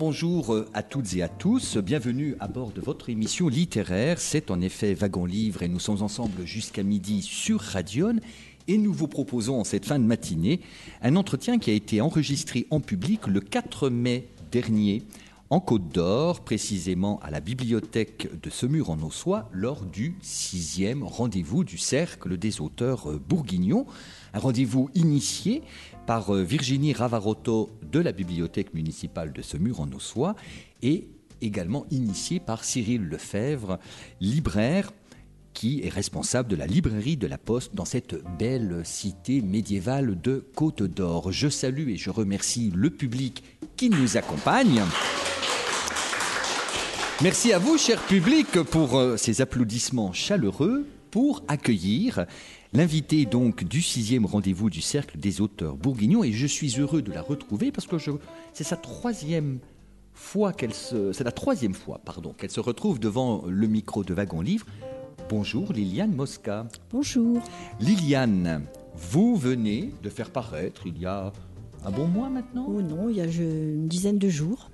Bonjour euh, à toutes et à tous. Bienvenue à bord de votre émission littéraire. C'est en effet Wagon Livre et nous sommes ensemble jusqu'à midi sur Radion. Et nous vous proposons en cette fin de matinée un entretien qui a été enregistré en public le 4 mai dernier en Côte d'Or, précisément à la bibliothèque de Semur en Ossois, lors du sixième rendez-vous du Cercle des auteurs euh, bourguignons. Un rendez-vous initié par euh, Virginie Ravarotto de la bibliothèque municipale de Semur en Ossois et également initié par Cyril Lefebvre, libraire qui est responsable de la librairie de la Poste dans cette belle cité médiévale de Côte d'Or. Je salue et je remercie le public qui nous accompagne. Merci à vous, cher public, pour euh, ces applaudissements chaleureux pour accueillir l'invité donc du sixième rendez-vous du Cercle des auteurs bourguignons. Et je suis heureux de la retrouver parce que c'est sa troisième fois qu'elle se, c'est la troisième fois, pardon, qu'elle se retrouve devant le micro de Wagon Livre. Bonjour Liliane Mosca. Bonjour. Liliane, vous venez de faire paraître il y a un bon mois maintenant? Oh non, il y a une dizaine de jours.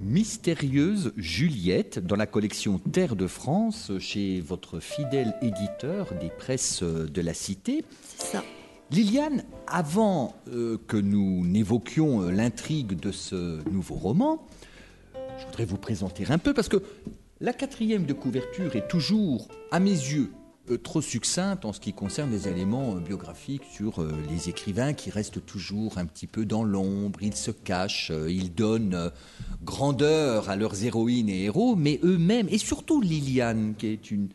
Mystérieuse Juliette dans la collection Terre de France chez votre fidèle éditeur des presses de la Cité. C'est ça. Liliane, avant euh, que nous n'évoquions euh, l'intrigue de ce nouveau roman, je voudrais vous présenter un peu parce que la quatrième de couverture est toujours, à mes yeux, trop succincte en ce qui concerne les éléments euh, biographiques sur euh, les écrivains qui restent toujours un petit peu dans l'ombre, ils se cachent, euh, ils donnent grandeur à leurs héroïnes et héros, mais eux-mêmes, et surtout Liliane, qui est une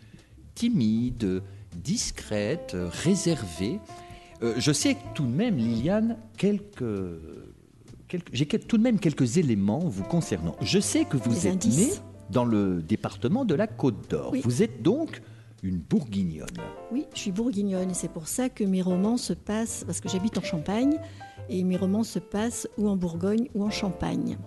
timide, discrète, réservée. Je sais tout de même, Liliane, quelques, j'ai tout de même quelques éléments vous concernant. Je sais que vous Des êtes née dans le département de la Côte d'Or. Oui. Vous êtes donc une bourguignonne. Oui, je suis bourguignonne et c'est pour ça que mes romans se passent, parce que j'habite en Champagne, et mes romans se passent ou en Bourgogne ou en Champagne.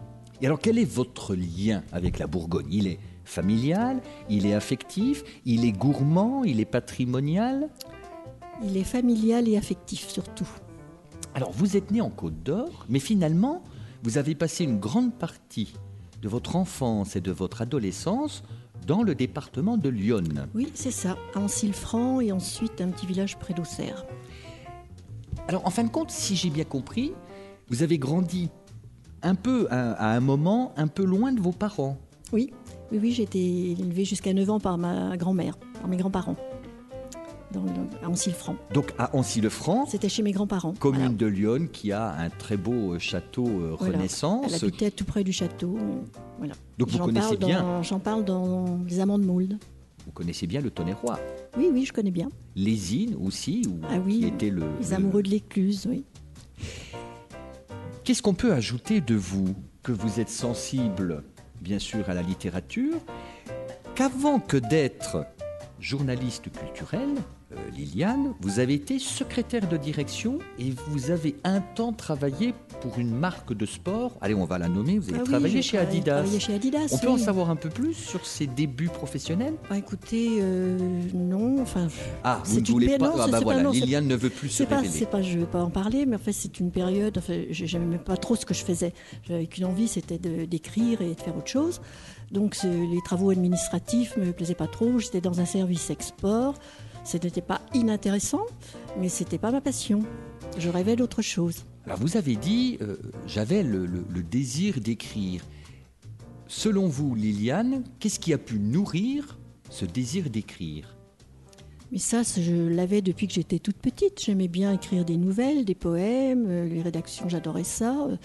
Et alors, quel est votre lien avec la Bourgogne? Il est familial, il est affectif, il est gourmand, il est patrimonial? Il est familial et affectif surtout. Alors, vous êtes né en Côte d'Or, mais finalement, vous avez passé une grande partie de votre enfance et de votre adolescence dans le département de Lyon. Oui, c'est ça, à Ancille-Franc et ensuite un petit village près d'Auxerre. Alors, en fin de compte, si j'ai bien compris, vous avez grandi un peu à, à un moment un peu loin de vos parents. Oui, oui, oui j'ai été élevée jusqu'à 9 ans par ma grand-mère, par mes grands-parents, dans le- à. Donc, à Ancy-le-Franc, C'était chez mes grands-parents. commune Voilà. de Lyon qui a un très beau euh, château euh, Voilà. Renaissance. Elle habitait tout près du château. Voilà. Donc, vous connaissez parle bien. dans- J'en parle dans les amandes mouldes. Vous connaissez bien le Tonnerrois. Oui, oui, je connais bien. Lésine aussi, ou, Ah oui, qui était le. Les le- amoureux de l'écluse, oui. Qu'est-ce qu'on peut ajouter de vous Que vous êtes sensible, bien sûr, à la littérature, qu'avant que d'être journaliste culturel, Liliane, vous avez été secrétaire de direction et vous avez un temps travaillé pour une marque de sport. Allez, on va la nommer. Vous avez Ah oui, travaillé chez Adidas. travaillé chez Adidas, On peut en oui. savoir un peu plus sur ses débuts professionnels? Ah, écoutez, euh, non, enfin, Ah, vous C'est ne voulez pas non, Ah bah voilà, non, Liliane ne veut plus se pas, révéler. pas, je vais pas en parler, mais en fait, c'est une période. Enfin, je- j'aimais pas trop ce que je faisais. J'avais qu'une envie, c'était d'écrire et de faire autre chose. Donc, les travaux administratifs me plaisaient pas trop. J'étais dans un service export. Ce n'était pas inintéressant, mais c'était pas ma passion. Je rêvais d'autre chose. Alors vous avez dit, euh, j'avais le, le- le désir d'écrire. Selon vous, Liliane, qu'est-ce qui a pu nourrir ce désir d'écrire? Mais ça, je l'avais depuis que j'étais toute petite. J'aimais bien écrire des nouvelles, des poèmes, euh, les rédactions, j'adorais ça. Euh,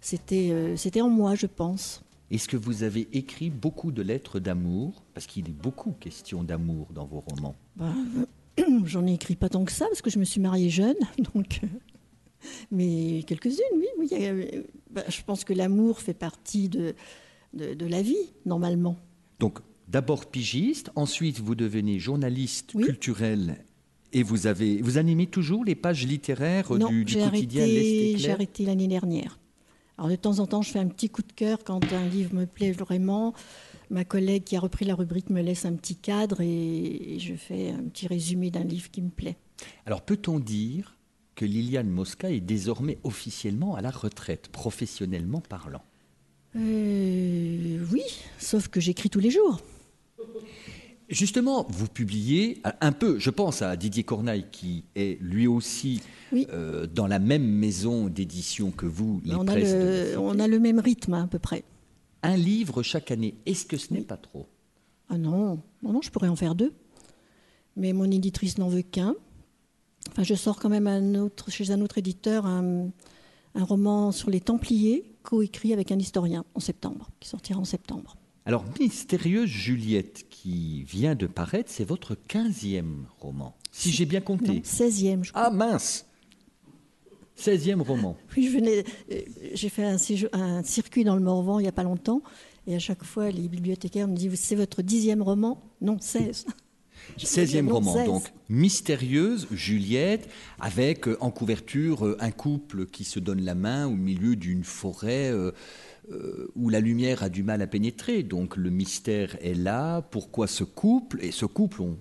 c'était, c'était en moi, je pense. Est-ce que vous avez écrit beaucoup de lettres d'amour? Parce qu'il est beaucoup question d'amour dans vos romans. Ben, j'en ai écrit pas tant que ça, parce que je me suis mariée jeune. Donc, mais quelques-unes, oui. oui ben, je pense que l'amour fait partie de, de, de la vie, normalement. Donc, d'abord pigiste, ensuite vous devenez journaliste culturel et vous avez vous animez toujours les pages littéraires du, quotidien arrêté, J'ai arrêté l'année dernière. Alors de temps en temps, je fais un petit coup de cœur quand un livre me plaît vraiment. Ma collègue qui a repris la rubrique me laisse un petit cadre et, je fais un petit résumé d'un livre qui me plaît. Alors peut-on dire que Liliane Mosca est désormais officiellement à la retraite, professionnellement parlant? Euh, Oui, sauf que j'écris tous les jours. Justement, vous publiez un peu, je pense à Didier Corneille, qui est lui aussi euh, dans la même maison d'édition que vous, les on, a le, on a le même rythme à peu près. Un livre chaque année, est-ce que ce n'est pas trop? Ah non. non, non, je pourrais en faire deux. Mais mon éditrice n'en veut qu'un. Enfin, je sors quand même un autre, chez un autre éditeur un, un roman sur les Templiers, coécrit avec un historien en septembre, qui sortira en septembre. Alors, Mystérieuse Juliette, qui vient de paraître, c'est votre 15e roman, si j'ai bien compté. 16e, je crois. Ah mince 16e roman. Oui, je venais, euh, j'ai fait un, un, circuit dans le Morvan il n'y a pas longtemps, et à chaque fois, les bibliothécaires me disent C'est votre dixième roman? Non, 16. 16e roman, donc mystérieuse Juliette, avec euh, en couverture euh, un couple qui se donne la main au milieu d'une forêt. Euh, où la lumière a du mal à pénétrer. Donc le mystère est là. Pourquoi ce couple? Et ce couple, on,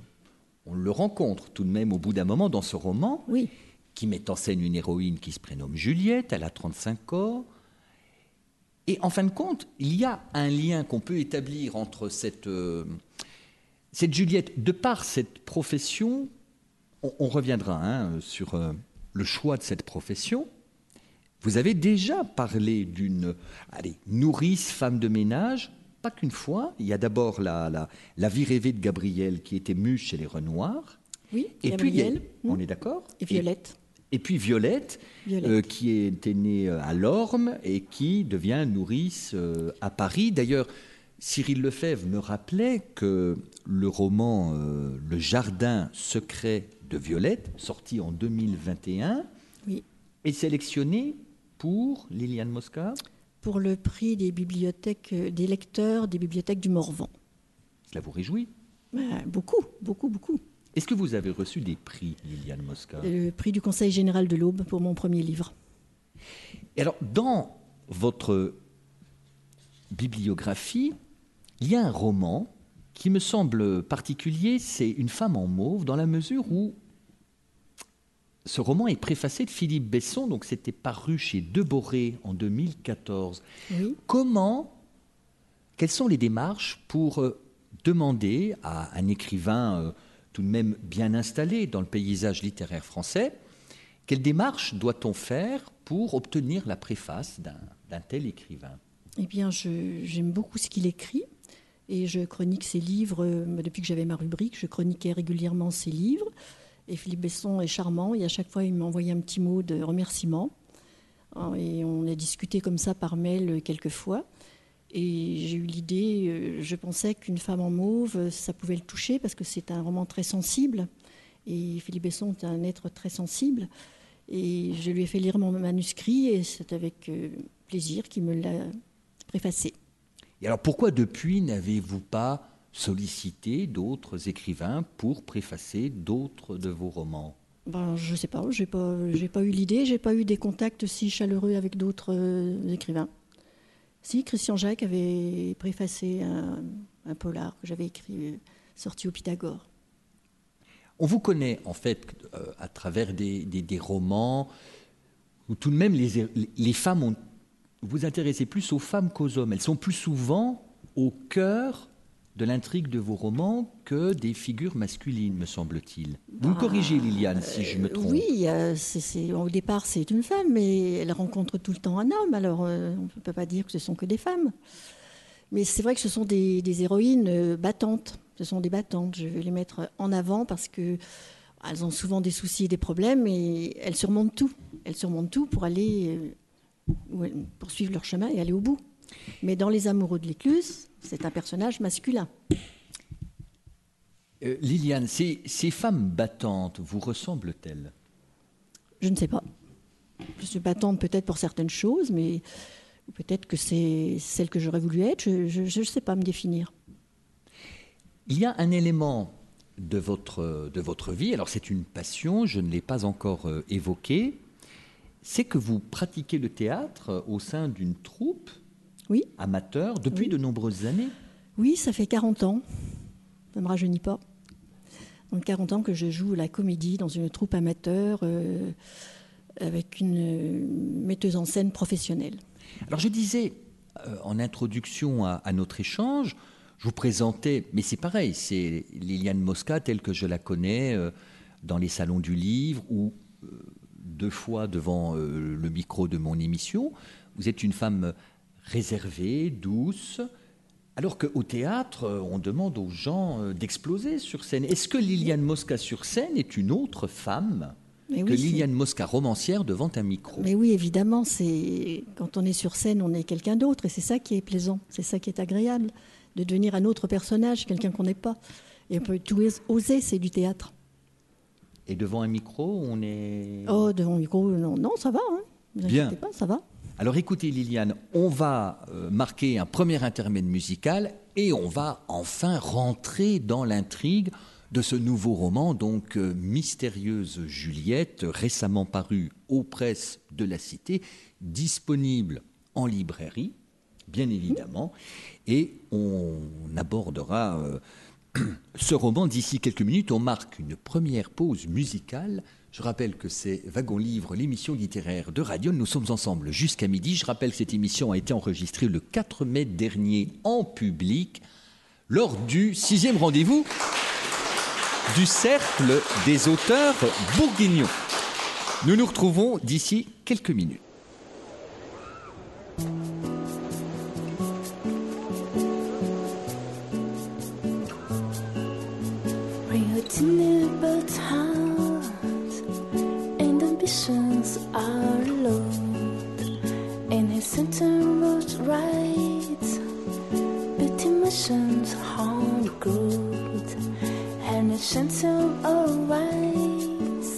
le rencontre tout de même au bout d'un moment dans ce roman, oui. qui met en scène une héroïne qui se prénomme Juliette, elle a 35 ans. Et en fin de compte, il y a un lien qu'on peut établir entre cette, euh, cette Juliette, de par cette profession, on, reviendra hein, sur euh, le choix de cette profession, vous avez déjà parlé d'une nourrice femme de ménage, pas qu'une fois. Il y a d'abord la, la, vie rêvée de Gabriel qui était mue chez les Renoirs. Oui, et puis on est d'accord Et Violette. Et, puis Violette, euh, qui était née euh, à Lorme et qui devient nourrice euh, à Paris. D'ailleurs, Cyril Lefebvre me rappelait que le roman Le Jardin secret de Violette, sorti en 2021, est sélectionné pour Liliane Mosca Pour le prix des bibliothèques, euh, des lecteurs des bibliothèques du Morvan. Cela vous réjouit? Ben, Beaucoup, beaucoup, beaucoup. Est-ce que vous avez reçu des prix, Liliane Mosca? Le prix du Conseil général de l'Aube pour mon premier livre. Et alors, dans votre bibliographie, il y a un roman qui me semble particulier, c'est Une femme en mauve, dans la mesure où ce roman est préfacé de Philippe Besson, donc c'était paru chez Deboré en 2014. Comment, quelles sont les démarches pour euh, demander à un écrivain euh, tout de même bien installé dans le paysage littéraire français, quelle démarche doit-on faire pour obtenir la préface d'un tel écrivain? Eh bien, j'aime beaucoup ce qu'il écrit et je chronique ses livres. Euh, depuis que j'avais ma rubrique, je chroniquais régulièrement ses livres. Et Philippe Besson est charmant et à chaque fois il m'a envoyé un petit mot de remerciement. Euh, et on a discuté comme ça par mail quelques fois. Et j'ai eu l'idée, euh, je pensais qu'une femme en mauve, ça pouvait le toucher parce que c'est un roman très sensible. Et Philippe Besson est un être très sensible. Et je lui ai fait lire mon manuscrit et c'est avec euh, plaisir qu'il me l'a préfacé. Et alors pourquoi depuis n'avez-vous pas solliciter d'autres écrivains pour préfacer d'autres de vos romans ben, Je ne sais pas, je n'ai pas, pas eu l'idée, j'ai pas eu des contacts si chaleureux avec d'autres euh, écrivains. Si, Christian Jacques avait préfacé un, polar que j'avais écrit, euh, sorti au Pythagore. On vous connaît en fait euh, à travers des, des, romans où tout de même les, les femmes ont... Vous vous intéressez plus aux femmes qu'aux hommes. Elles sont plus souvent au cœur de l'intrigue de vos romans que des figures masculines, me semble-t-il. Vous me bah, corrigez, Liliane, si je me trompe. Oui, euh, au départ, c'est une femme, mais elle rencontre tout le temps un homme, alors euh, on ne peut pas dire que ce sont que des femmes. Mais c'est vrai que ce sont des, héroïnes euh, battantes. Ce sont des battantes. Je veux les mettre en avant parce que elles ont souvent des soucis et des problèmes et elles surmontent tout. Elles surmontent tout pour aller poursuivre leur chemin et aller au bout. Mais dans Les Amoureux de l'écluse, c'est un personnage masculin. Euh, Liliane, ces, ces, femmes battantes vous ressemblent-elles? Je ne sais pas. Je suis battante peut-être pour certaines choses, mais peut-être que c'est celle que j'aurais voulu être. Je ne sais pas me définir. Il y a un élément de votre, de votre vie, alors c'est une passion, je ne l'ai pas encore euh, évoqué, c'est que vous pratiquez le théâtre au sein d'une troupe oui. amateur depuis de nombreuses années. Oui, ça fait 40 ans. Ça ne me rajeunit pas. Donc 40 ans que je joue la comédie dans une troupe amateur euh, avec une metteuse en scène professionnelle. Alors je disais euh, en introduction à, à, notre échange, je vous présentais, mais c'est pareil, c'est Liliane Mosca telle que je la connais euh, dans les salons du livre ou euh, deux fois devant euh, le micro de mon émission. Vous êtes une femme réservée, douce, alors qu'au théâtre, on demande aux gens d'exploser sur scène. Est-ce que Liliane Mosca sur scène est une autre femme Mais que oui, Liliane Mosca romancière devant un micro? Mais oui, évidemment, c'est quand on est sur scène, on est quelqu'un d'autre, et c'est ça qui est plaisant, c'est ça qui est agréable, de devenir un autre personnage, quelqu'un qu'on n'est pas. Et on peut tout oser, c'est du théâtre. Et devant un micro, on est... Oh, devant un micro, non, non ça va, hein. Vous Bien. pas, ça va. Alors écoutez Liliane, on va euh, marquer un premier intermède musical et on va enfin rentrer dans l'intrigue de ce nouveau roman, donc euh, Mystérieuse Juliette, récemment paru aux presses de la Cité, disponible en librairie, bien évidemment, et on abordera euh, ce roman d'ici quelques minutes. On marque une première pause musicale. Je rappelle que c'est Wagon Livre, l'émission littéraire de Radio. Nous sommes ensemble jusqu'à midi. Je rappelle que cette émission a été enregistrée le 4 mai dernier en public lors du sixième rendez-vous du Cercle des auteurs bourguignons. Nous nous retrouvons d'ici quelques minutes. patience are lost in his sentence right. Beauty missions harm good and his center arise.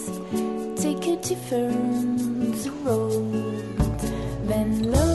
Take a different road Then love.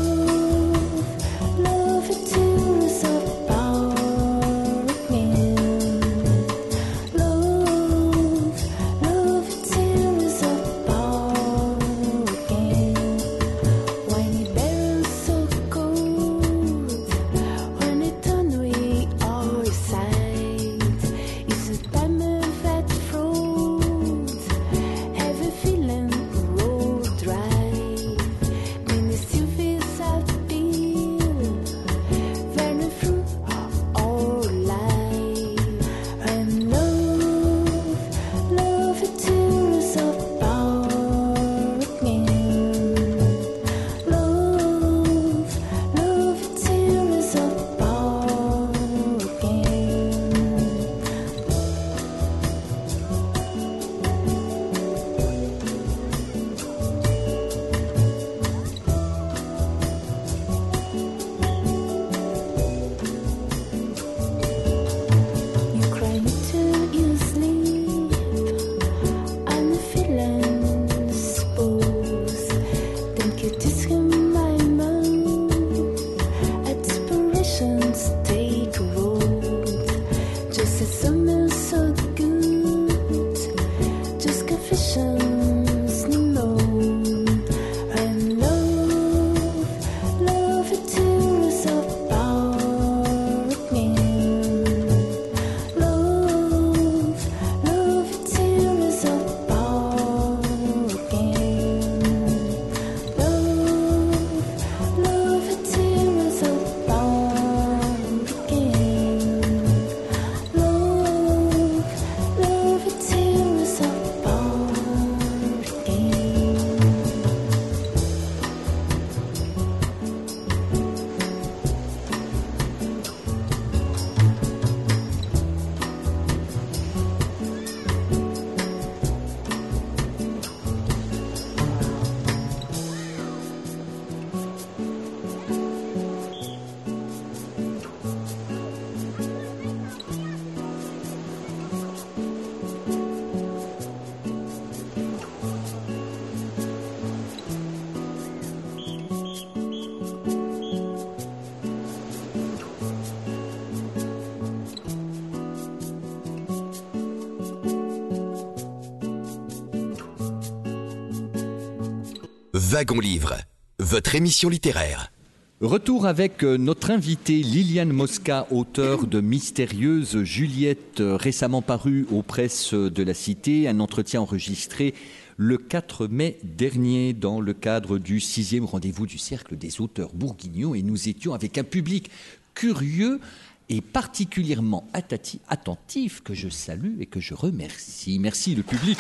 Wagon Livre, votre émission littéraire. Retour avec euh, notre invitée Liliane Mosca, auteure de Mystérieuse Juliette, euh, récemment parue aux presses de la Cité, un entretien enregistré le 4 mai dernier dans le cadre du sixième rendez-vous du Cercle des auteurs bourguignons et nous étions avec un public curieux et particulièrement attentif que je salue et que je remercie. Merci le public.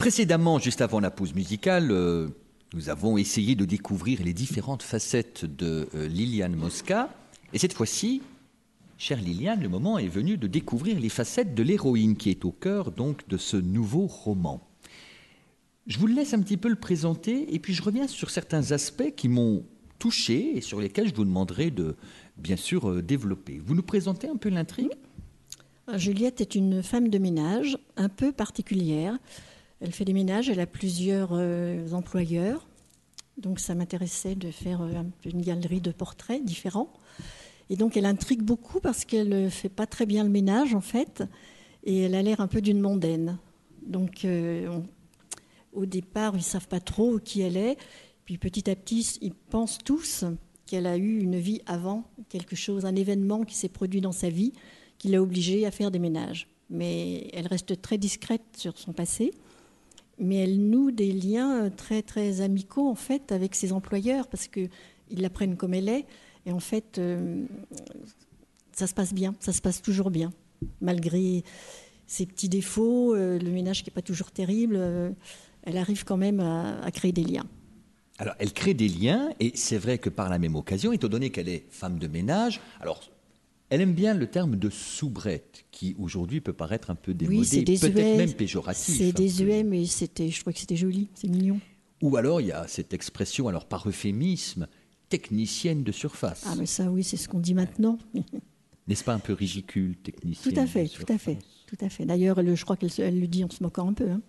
Précédemment, juste avant la pause musicale, euh, nous avons essayé de découvrir les différentes facettes de euh, Liliane Mosca. Et cette fois-ci, chère Liliane, le moment est venu de découvrir les facettes de l'héroïne qui est au cœur donc de ce nouveau roman. Je vous laisse un petit peu le présenter et puis je reviens sur certains aspects qui m'ont touché et sur lesquels je vous demanderai de, bien sûr, euh, développer. Vous nous présentez un peu l'intrigue? Juliette est une femme de ménage un peu particulière. Elle fait des ménages, elle a plusieurs euh, employeurs. Donc ça m'intéressait de faire euh, une galerie de portraits différents. Et donc elle intrigue beaucoup parce qu'elle ne fait pas très bien le ménage en fait. Et elle a l'air un peu d'une mondaine. Donc euh, on- au départ, ils ne savent pas trop qui elle est. Puis petit à petit, ils pensent tous qu'elle a eu une vie avant, quelque chose, un événement qui s'est produit dans sa vie qui l'a obligée à faire des ménages. Mais elle reste très discrète sur son passé. Mais elle noue des liens très très amicaux en fait avec ses employeurs parce que ils la prennent comme elle est et en fait euh, ça se passe bien, ça se passe toujours bien malgré ses petits défauts, euh, le ménage qui n'est pas toujours terrible. euh, elle arrive quand même à, à créer des liens. Alors, elle crée des liens, et c'est vrai que par la même occasion, étant donné qu'elle est femme de ménage, alors, elle aime bien le terme de soubrette, qui aujourd'hui peut paraître un peu démodé, c'est peut-être même péjoratif. C'est peu. désuet, mais c'était, je trouvais que c'était joli, c'est mignon. Ou alors, il y a cette expression, alors par euphémisme, technicienne de surface. Ah, mais ça, oui, c'est ce qu'on dit maintenant. N'est-ce pas un peu ridicule, technicienne Tout à fait, de tout à fait, tout à fait. D'ailleurs, je crois qu'elle le dit en se moquant un peu. hein.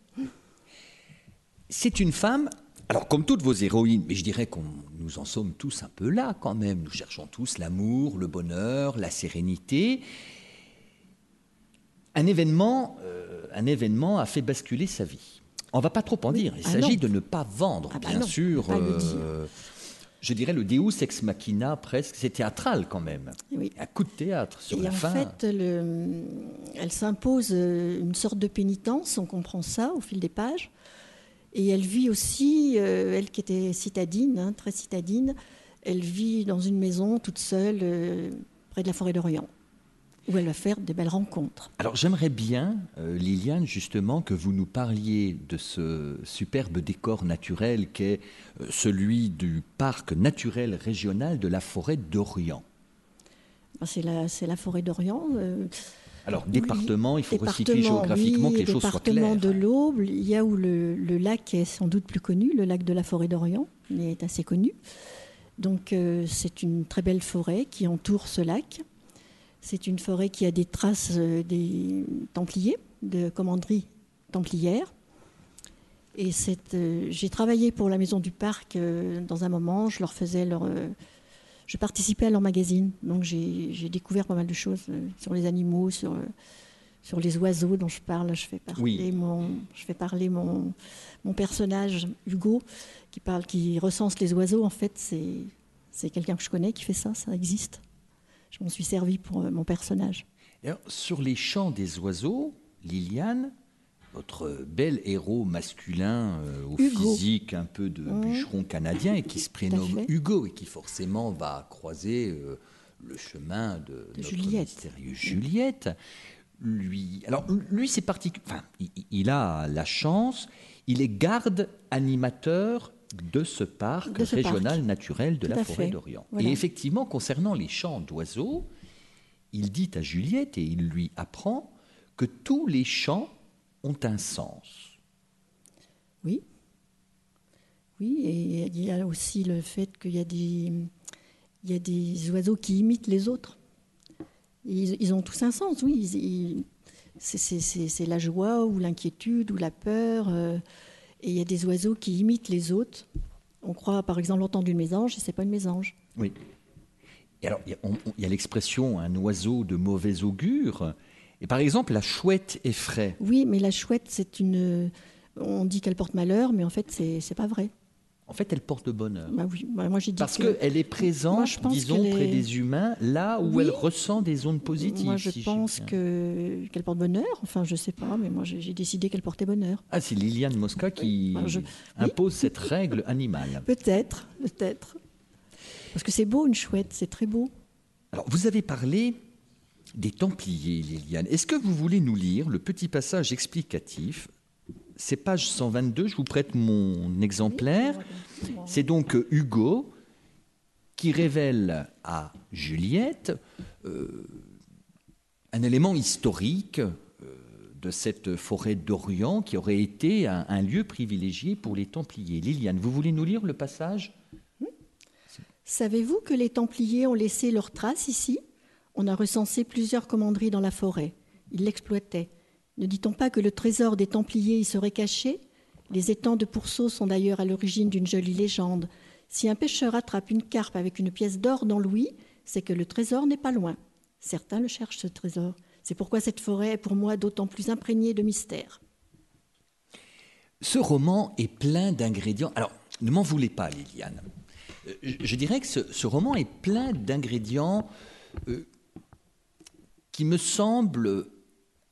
C'est une femme, alors comme toutes vos héroïnes, mais je dirais qu'on nous en sommes tous un peu là quand même. Nous cherchons tous l'amour, le bonheur, la sérénité. Un événement, euh, un événement a fait basculer sa vie. On va pas trop en dire. Il Ah s'agit de ne pas vendre, Ah bah bien non, sûr. euh, je dirais le Deus ex machina presque. C'est théâtral quand même. Oui. Un coup de théâtre sur Et la en fin. fait, le- elle s'impose euh, une sorte de pénitence, on comprend ça au fil des pages. Et elle vit aussi, euh, elle qui était citadine, hein, très citadine, elle vit dans une maison toute seule euh, près de la forêt d'Orient, où elle va faire des belles rencontres. Alors j'aimerais bien, euh, Liliane, justement, que vous nous parliez de ce superbe décor naturel qu'est celui du parc naturel régional de la forêt d'Orient. Ben, C'est la, c'est la forêt d'Orient. Alors département, il faut resituer département, géographiquement oui, que les choses soient département claires. de l'Aube, il y a où le, le lac est sans doute plus connu, le lac de la forêt d'Orient, il est assez connu. Donc euh, c'est une très belle forêt qui entoure ce lac. C'est une forêt qui a des traces euh, des Templiers, de commanderie templière. Et euh, j'ai travaillé pour la Maison du Parc euh, dans un moment, je leur faisais leur... je participais à leur magazine, donc j'ai découvert pas mal de choses euh, sur les animaux, sur, euh, sur les oiseaux dont je parle. Je fais parler, Oui. mon, je fais parler mon, mon personnage, Hugo, qui, parle, qui recense les oiseaux. En fait, c'est quelqu'un que je connais qui fait ça, ça existe. Je m'en suis servi pour euh, mon personnage. Alors, sur les chants des oiseaux, Liliane, votre bel héros masculin euh, au Hugo. physique un peu de Mmh. bûcheron canadien et qui se prénomme. Hugo et qui forcément va croiser euh, le chemin de, notre Juliette. mystérieuse Juliette. Lui, alors lui c'est particulier. Enfin, il, il a la chance. Il est garde animateur de ce parc De ce régional parc. naturel de Tout la forêt d'Orient. Voilà. Et effectivement, concernant les chants d'oiseaux, il dit à Juliette et il lui apprend que tous les chants ont un sens. Oui. Oui, et il y a aussi le fait qu'il y a des, il y a des oiseaux qui imitent les autres. Ils, ils ont tous un sens, oui. Ils- ils- c'est- la joie ou l'inquiétude ou la peur. euh, et il y a des oiseaux qui imitent les autres. On croit par exemple entendre une mésange, et c'est pas une mésange. Oui. Et alors, il y a l'expression un oiseau de mauvais augure. Et par exemple, la chouette effraie. Oui, mais la chouette, c'est une. On dit qu'elle porte malheur, mais en fait, c'est pas vrai. En fait, elle porte bonheur. Bah oui, bah moi j'ai dit Parce que. qu'elle est présente, Moi, je pense disons, qu'elle près est- des humains, là où Oui. elle ressent des ondes positives. Moi, je si pense que qu'elle porte bonheur. Enfin, je sais pas, mais moi, j'ai décidé qu'elle portait bonheur. Ah, c'est Liliane Mosca qui je- impose cette règle animale. Peut-être, peut-être. Parce que c'est beau une chouette, c'est très beau. Alors, vous avez parlé des Templiers, Liliane. Est-ce que vous voulez nous lire le petit passage explicatif? C'est page 122, je vous prête mon exemplaire. C'est donc euh, Hugo qui révèle à Juliette euh, un élément historique euh, de cette forêt d'Orient qui aurait été un, un lieu privilégié pour les Templiers. Liliane, vous voulez nous lire le passage? Savez-vous que les Templiers ont laissé leurs traces ici? On a recensé plusieurs commanderies dans la forêt. Ils l'exploitaient. Ne dit-on pas que le trésor des Templiers y serait caché? Les étangs de Pourceau sont d'ailleurs à l'origine d'une jolie légende. Si un pêcheur attrape une carpe avec une pièce d'or dans l'ouïe, c'est que le trésor n'est pas loin. Certains le cherchent, ce trésor. C'est pourquoi cette forêt est pour moi d'autant plus imprégnée de mystère. Ce roman est plein d'ingrédients. Alors, ne m'en voulez pas, Liliane. Euh, Je dirais que ce, ce roman est plein d'ingrédients euh, qui me semblent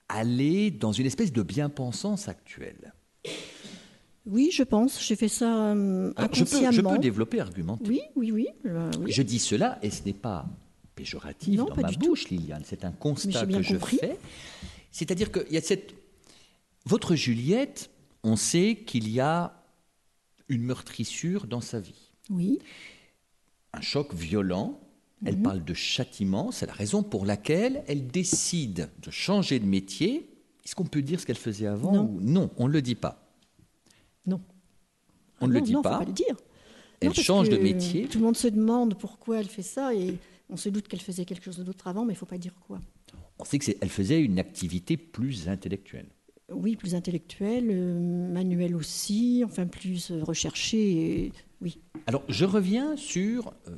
aller dans une espèce de bien-pensance actuelle. Oui, je pense. J'ai fait ça euh, Alors, je, peux, inconsciemment. je peux développer, argumenter. Oui, oui, oui. euh, oui. Je dis cela et ce n'est pas péjoratif Non, dans pas ma du tout. bouche, Liliane. C'est un constat que je compris. fais. C'est-à-dire qu'il y a cette. Votre Juliette, on sait qu'il y a une meurtrissure dans sa vie. Oui. un choc violent. Elle Mhm. parle de châtiment. C'est la raison pour laquelle elle décide de changer de métier. Est-ce qu'on peut dire ce qu'elle faisait avant Non. ou- Non, on ne le dit pas. Non. On Ah ne le dit non, pas. Faut pas le dire. Elle Non, change de métier. Tout le monde se demande pourquoi elle fait ça et on se doute qu'elle faisait quelque chose d'autre avant, mais il faut pas dire quoi. On sait qu'elle faisait une activité plus intellectuelle. Oui, plus intellectuelle, euh, manuelle aussi, enfin plus euh, recherchée. et- Oui. Alors, je reviens sur euh,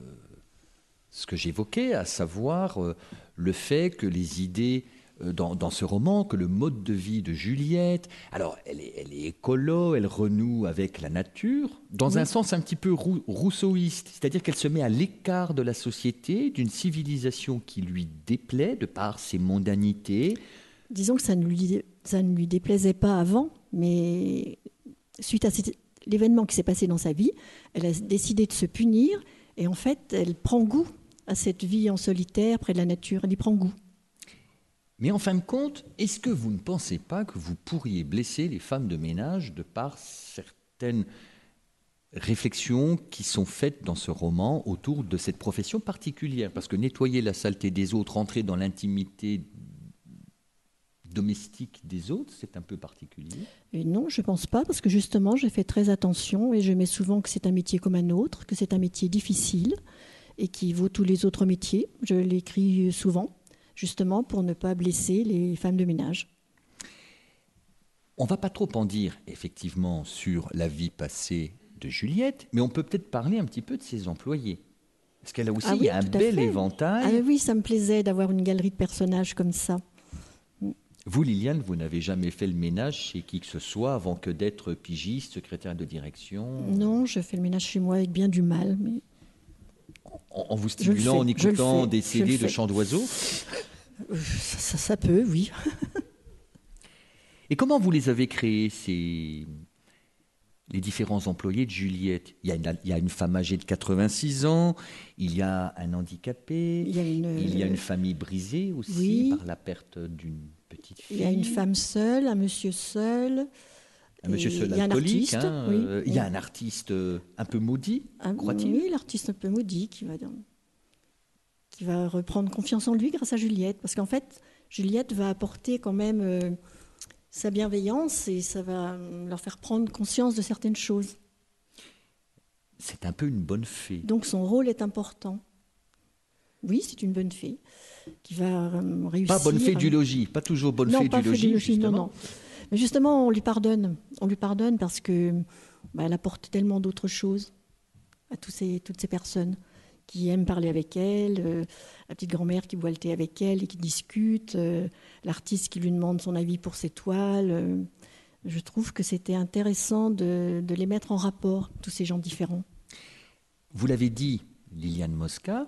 ce que j'évoquais, à savoir euh, le fait que les idées euh, dans, dans ce roman, que le mode de vie de Juliette, alors elle est, elle est écolo, elle renoue avec la nature, dans Oui. un sens un petit peu rou- rousseauiste, c'est-à-dire qu'elle se met à l'écart de la société, d'une civilisation qui lui déplaît de par ses mondanités. Disons que ça ne lui, ça ne lui déplaisait pas avant, mais suite à l'événement qui s'est passé dans sa vie, elle a décidé de se punir et en fait, elle prend goût à cette vie en solitaire près de la nature. Elle y prend goût. Mais en fin de compte, est-ce que vous ne pensez pas que vous pourriez blesser les femmes de ménage de par certaines réflexions qui sont faites dans ce roman autour de cette profession particulière? Parce que nettoyer la saleté des autres, entrer dans l'intimité domestique des autres, c'est un peu particulier. Et non, je pense pas, parce que justement, j'ai fait très attention et je mets souvent que c'est un métier comme un autre, que c'est un métier difficile et qui vaut tous les autres métiers. Je l'écris souvent, justement, pour ne pas blesser les femmes de ménage. On va pas trop en dire, effectivement, sur la vie passée de Juliette, mais on peut peut-être parler un petit peu de ses employés. Parce qu'elle a aussi Ah oui, il y a un bel éventail. Ah oui, ça me plaisait d'avoir une galerie de personnages comme ça. Vous, Liliane, vous n'avez jamais fait le ménage chez qui que ce soit avant que d'être pigiste, secrétaire de direction? Non, je fais le ménage chez moi avec bien du mal, mais En, en vous stimulant, en écoutant des CD de chants d'oiseaux euh, ça, ça- ça peut, oui. Et comment vous les avez créés, ces... les différents employés de Juliette? Il y, a une, il y a une femme âgée de 86 ans, il y a un handicapé, Il y a une, il y a une famille brisée aussi oui. par la perte d'une petite fille. Il y a une femme seule, un monsieur seul. Un monsieur seul il y a un alcoolique. artiste, hein, oui. euh, Il y a un artiste euh, un peu maudit, Un- croit-il? Oui, l'artiste un peu maudit qui va, qui va reprendre confiance en lui grâce à Juliette. Parce qu'en fait, Juliette va apporter quand même euh, sa bienveillance et ça va leur faire prendre conscience de certaines choses. C'est un peu une bonne fée. Donc son rôle est important. Oui, c'est une bonne fée qui va euh, réussir. Pas bonne fée du logis, pas toujours bonne non, fée pas du logis, non, justement. non. Justement, on lui pardonne. On lui pardonne parce que bah, elle apporte tellement d'autres choses à ces, toutes ces personnes. qui aime parler avec elle, euh, la petite grand-mère qui boit le thé avec elle et qui discute, euh, l'artiste qui lui demande son avis pour ses toiles. euh, je trouve que c'était intéressant de, de les mettre en rapport, tous ces gens différents. Vous l'avez dit, Liliane Mosca,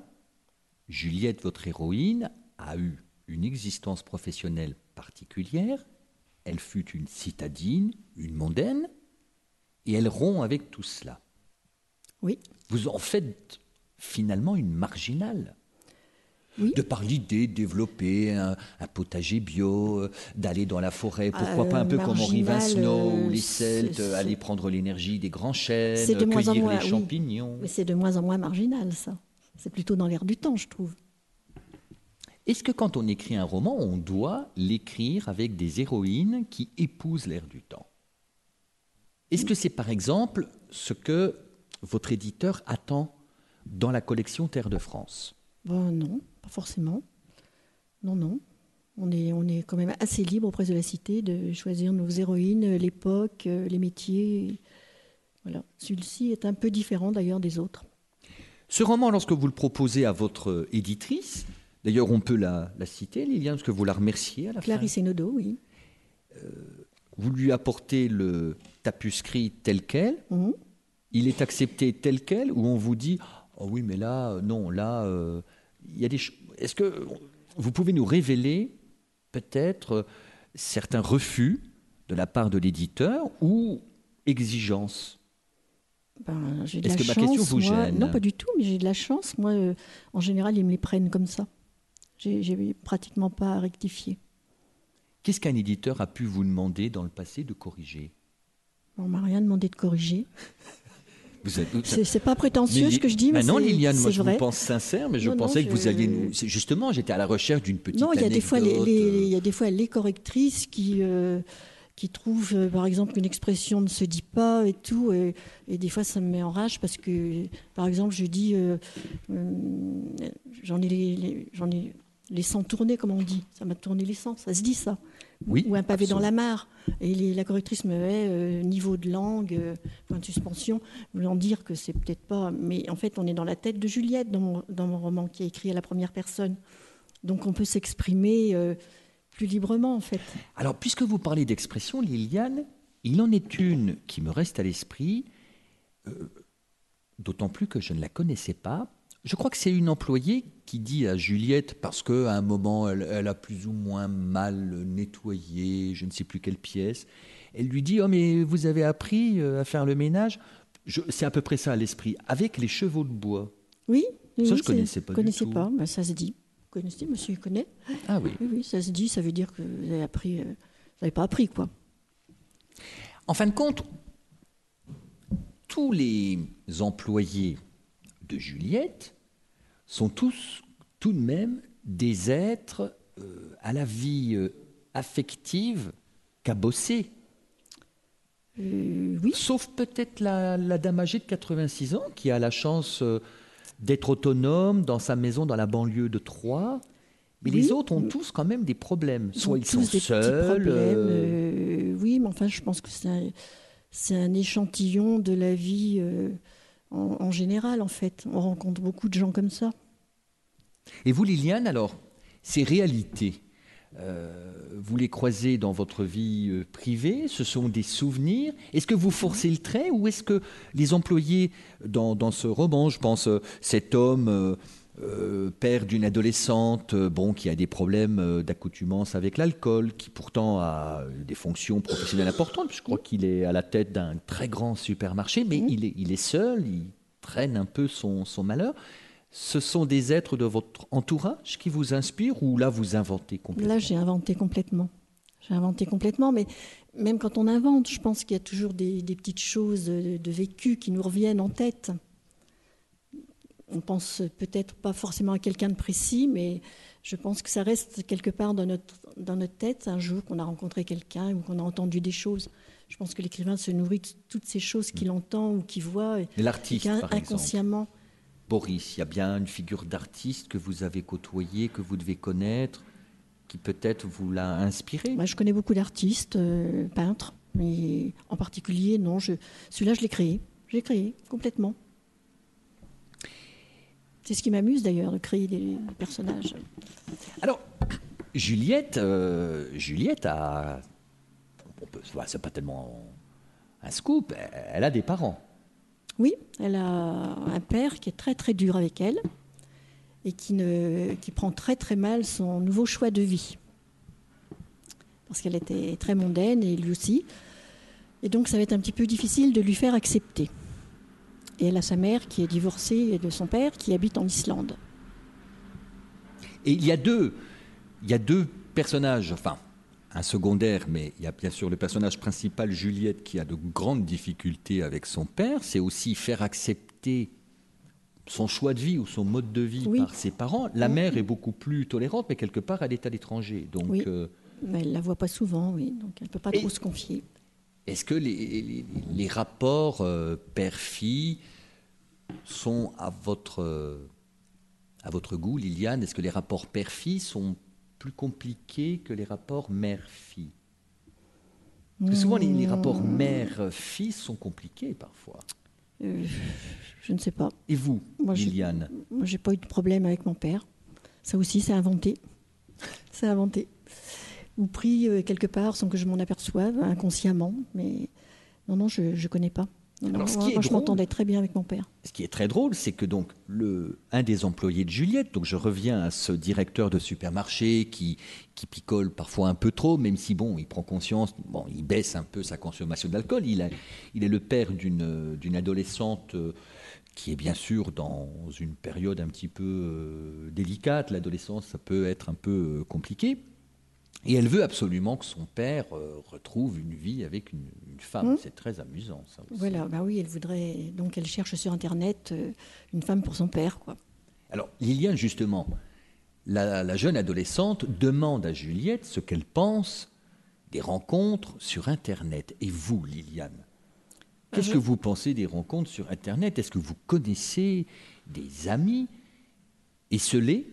Juliette, votre héroïne, a eu une existence professionnelle particulière. Elle fut une citadine, une mondaine, et elle rompt avec tout cela. Oui, Vous en faites finalement une marginale. oui. De par l'idée de développer un, un potager bio, euh, d'aller dans la forêt, pourquoi Euh, pas un peu comme Henri marginal, Vincenot, euh, ou les c'est- Celtes, aller prendre l'énergie des grands chênes, de moins en cueillir moins, les oui. champignons. Mais c'est de moins en moins marginal, ça. C'est plutôt dans l'air du temps, je trouve. Est-ce que quand on écrit un roman, on doit l'écrire avec des héroïnes qui épousent l'air du temps? Est-ce que c'est par exemple ce que votre éditeur attend dans la collection Terre de France? Bon, non, pas forcément. Non, non. On est, on est quand même assez libre auprès de la cité de choisir nos héroïnes, l'époque, euh, les métiers. Voilà. Celui-ci est un peu différent d'ailleurs des autres. Ce roman, lorsque vous le proposez à votre éditrice, d'ailleurs on peut la, la citer, Liliane, parce que vous la remerciez à la Clarisse Hénaudot, oui. fin, vous lui apportez le tapuscrit tel quel, Mhm. il est accepté tel quel, ou on vous dit, oh oui, mais là, euh, non, là, euh, il y a des ch- Est-ce que vous pouvez nous révéler peut-être euh, certains refus de la part de l'éditeur ou exigences? Ben, Est-ce que ma question vous moi- gêne? Non, pas du tout, mais j'ai de la chance. Moi, euh, en général, ils me les prennent comme ça. J'ai pratiquement pas à rectifier. Qu'est-ce qu'un éditeur a pu vous demander dans le passé de corriger? On m'a rien demandé de corriger. C'est pas prétentieux Mais ce que je dis, mais non, Liliane, moi je vrai. vous pense sincère, mais je Non, non, pensais que vous alliez nous. Justement, j'étais à la recherche d'une petite. Non, il y a des fois les, euh, il y a des fois les correctrices qui euh, qui trouvent euh, par exemple qu'une expression ne se dit pas et tout et, et des fois ça me met en rage parce que par exemple je dis euh, j'en ai j'en ai les sangs tournés comme on dit. Ça m'a tourné les sangs ça se dit ça. Oui, ou un pavé dans la mare. Et les- la correctrice me met euh, niveau de langue euh, point de suspension voulant dire que c'est peut-être pas. Mais en fait on est dans la tête de Juliette dans mon, dans mon roman qui est écrit à la première personne. Donc on peut s'exprimer euh, plus librement en fait. Alors, puisque vous parlez d'expression, Liliane, il en est une qui me reste à l'esprit, euh, d'autant plus que je ne la connaissais pas. Je crois que c'est une employée qui dit à Juliette, parce qu'à un moment, elle, elle a plus ou moins mal nettoyé, je ne sais plus quelle pièce, elle lui dit, oh mais vous avez appris euh, à faire le ménage? C'est à peu près ça à l'esprit, avec les chevaux de bois. Oui, oui, Ça, je connaissais pas du connaissais tout. pas, ben, ça se dit. Vous connaissez, monsieur connaît. Ah oui. Oui, oui, ça se dit, ça veut dire que vous avez appris, euh, vous n'avez pas appris quoi. En fin de compte, tous les employés de Juliette sont tous tout de même des êtres euh, à la vie euh, affective cabossée. Euh, oui, Sauf peut-être la, la dame âgée de 86 ans qui a la chance euh, d'être autonome dans sa maison dans la banlieue de Troyes. Mais Oui. les autres ont tous quand même des problèmes. ils Soit ils tous sont seuls. oui, mais enfin, je pense que c'est un, échantillon de la vie en, général, en fait. On rencontre beaucoup de gens comme ça. Et vous, Liliane, alors, ces réalités, euh, vous les croisez dans votre vie euh, privée Ce sont des souvenirs Est-ce que vous forcez le trait ou est-ce que les employés dans, dans ce roman, je pense, euh, cet homme, euh, père d'une adolescente, euh, bon, qui a des problèmes euh, d'accoutumance avec l'alcool, qui pourtant a des fonctions professionnelles importantes, je crois qu'il est à la tête d'un très grand supermarché, mais il, est, il est seul, il traîne un peu son, son malheur. Ce sont des êtres de votre entourage qui vous inspirent ou là vous inventez complètement? Là, j'ai inventé complètement. J'ai inventé complètement, mais même quand on invente, je pense qu'il y a toujours des, des petites choses de, de vécu qui nous reviennent en tête. On pense peut-être pas forcément à quelqu'un de précis, mais je pense que ça reste quelque part dans notre, dans notre tête un jour qu'on a rencontré quelqu'un ou qu'on a entendu des choses. Je pense que l'écrivain se nourrit de toutes ces choses qu'il entend ou qu'il voit, L'artiste, par exemple. inconsciemment. Boris, il y a bien une figure d'artiste que vous avez côtoyée, que vous devez connaître, qui peut-être vous l'a inspiré. Moi, je connais beaucoup d'artistes, euh, peintres, mais en particulier, non, celui-là, je l'ai créé. Je l'ai créé complètement. C'est ce qui m'amuse d'ailleurs, de créer des, personnages. Alors, Juliette, euh, Juliette a. on peut- voilà, C'est pas tellement un scoop. Elle a des parents. Oui, elle a un père qui est très très dur avec elle et qui, ne, qui prend très très mal son nouveau choix de vie. Parce qu'elle était très mondaine et lui aussi. Et donc ça va être un petit peu difficile de lui faire accepter. Et elle a sa mère qui est divorcée de son père qui habite en Islande. Et il y a deux, il y a deux personnages, enfin un secondaire, mais il y a bien sûr le personnage principal, Juliette, qui a de grandes difficultés avec son père. C'est aussi faire accepter son choix de vie ou son mode de vie Oui. par ses parents. La mère est beaucoup plus tolérante, mais quelque part, elle est à l'étranger. Donc, Oui. euh, Mais elle la voit pas souvent, oui, donc elle peut pas Et- trop se confier. Est-ce que les, les- les rapports euh, père-fille sont à votre, euh, à votre goût, Liliane? Est-ce que les rapports père-fille sont plus compliqués que les rapports mère-fille? Parce que souvent, les, les rapports mère-fille sont compliqués parfois. Euh, je ne sais pas. Et vous, Moi, je- Liliane? Moi, j'ai pas eu de problème avec mon père. Ça aussi, c'est inventé. C'est inventé. Ou pris euh, quelque part sans que je m'en aperçoive, inconsciemment. Mais non, non, je ne connais pas. Non, Alors, ce moi, qui est moi, je drôle- m'entendais très bien avec mon père. Ce qui est très drôle, c'est que donc le, un des employés de Juliette, donc je reviens à ce directeur de supermarché qui, qui picole parfois un peu trop, même si bon, il prend conscience, bon, il baisse un peu sa consommation d'alcool. Il, a- il est le père d'une d'une adolescente euh, qui est bien sûr dans une période un petit peu euh, délicate. L'adolescence, ça peut être un peu compliqué. Et elle veut absolument que son père euh, retrouve une vie avec une, une femme. Mhm. C'est très amusant, ça aussi. Voilà, bah oui, elle voudrait. Donc, elle cherche sur Internet euh, une femme pour son père, quoi. Alors, Liliane, justement, la, la jeune adolescente demande à Juliette ce qu'elle pense des rencontres sur Internet. Et vous, Liliane, qu'est-ce je- que vous pensez des rencontres sur Internet? Est-ce que vous connaissez des amis? Esselés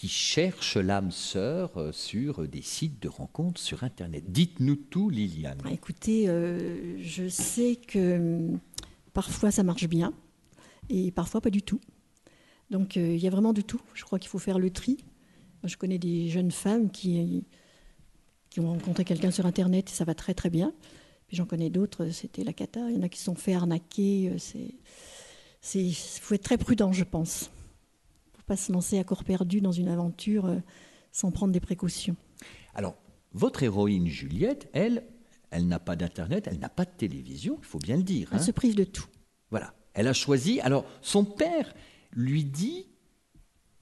qui cherchent l'âme sœur euh, sur des sites de rencontres sur Internet Dites-nous tout, Liliane. Bah, écoutez, euh, je sais que hum, parfois ça marche bien et parfois pas du tout. Donc euh, il y a vraiment de tout. Je crois qu'il faut faire le tri. Je connais des jeunes femmes qui, qui ont rencontré quelqu'un sur Internet et ça va très très bien. Puis j'en connais d'autres, c'était la cata. Il y en a qui se sont fait arnaquer. c'est, faut être très prudent, je pense. Pas se lancer à corps perdu dans une aventure euh, sans prendre des précautions. Alors, votre héroïne Juliette, elle, elle n'a pas d'Internet, elle n'a pas de télévision, il faut bien le dire. Elle hein. se prive de tout. Voilà. Elle a choisi. Alors, son père lui dit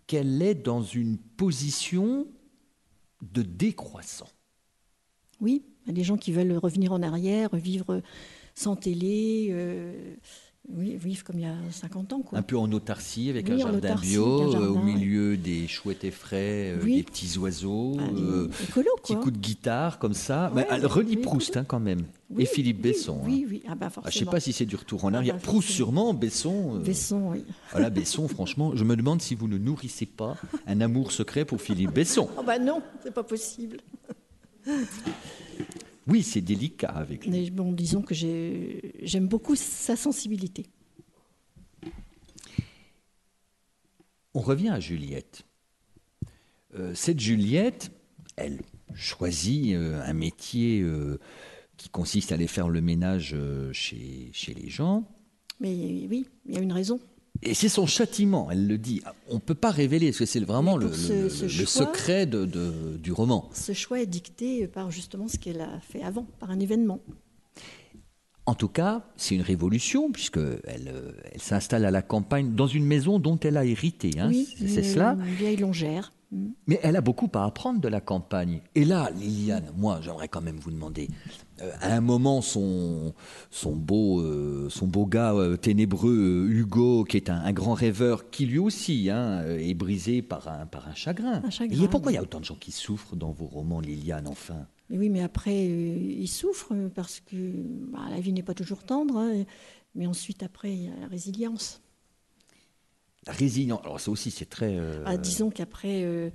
qu'elle est dans une position de décroissant. Oui, il y a des gens qui veulent revenir en arrière, vivre sans télé, euh, oui, vivre comme il y a 50 ans. Quoi. Un peu en autarcie, avec Oui, un jardin bio, euh, au milieu des chouettes effraies, euh, Oui. des petits oiseaux, Ah, les- euh, écolo, quoi. coups de guitare comme ça. Ouais, relie oui, Proust hein, quand même. Et Philippe Besson. Oui, hein. oui, ah bah Ah, je ne sais pas si c'est du retour en Ah, arrière. bah, Proust sûrement, Besson. euh, Besson, oui. Voilà, Besson, franchement, je me demande si vous ne nourrissez pas un amour secret pour Philippe Besson. Oh bah non, c'est pas possible. Oui, c'est délicat avec lui. Mais bon, disons que j'ai- j'aime beaucoup sa sensibilité. On revient à Juliette. Euh, cette Juliette, elle choisit euh, un métier euh, qui consiste à aller faire le ménage chez, chez les gens. Mais oui, il y a une raison. Et c'est son châtiment, elle le dit. On ne peut pas révéler, parce que c'est vraiment le, pour ce- le- ce le choix- secret de- de- du roman. Ce choix est dicté par justement ce qu'elle a fait avant, par un événement. En tout cas, c'est une révolution, puisqu'elle elle, elle s'installe à la campagne dans une maison dont elle a hérité. hein. oui, c'est cela. Une vieille longère. Mais elle a beaucoup à apprendre de la campagne. Et là, Liliane, moi, j'aimerais quand même vous demander. euh, à un moment, son, son, beau, euh, son beau gars euh, ténébreux, Hugo, qui est un, un grand rêveur, qui lui aussi hein, est brisé par un, par un chagrin. Un chagrin, Et pourquoi il y a autant de gens qui souffrent dans vos romans, Liliane, enfin? Oui, mais après, euh, il souffre euh, parce que bah, la vie n'est pas toujours tendre. hein, mais ensuite, après, il y a la résilience. La résilience, alors ça aussi, c'est très. euh, Ah, disons qu'après, euh,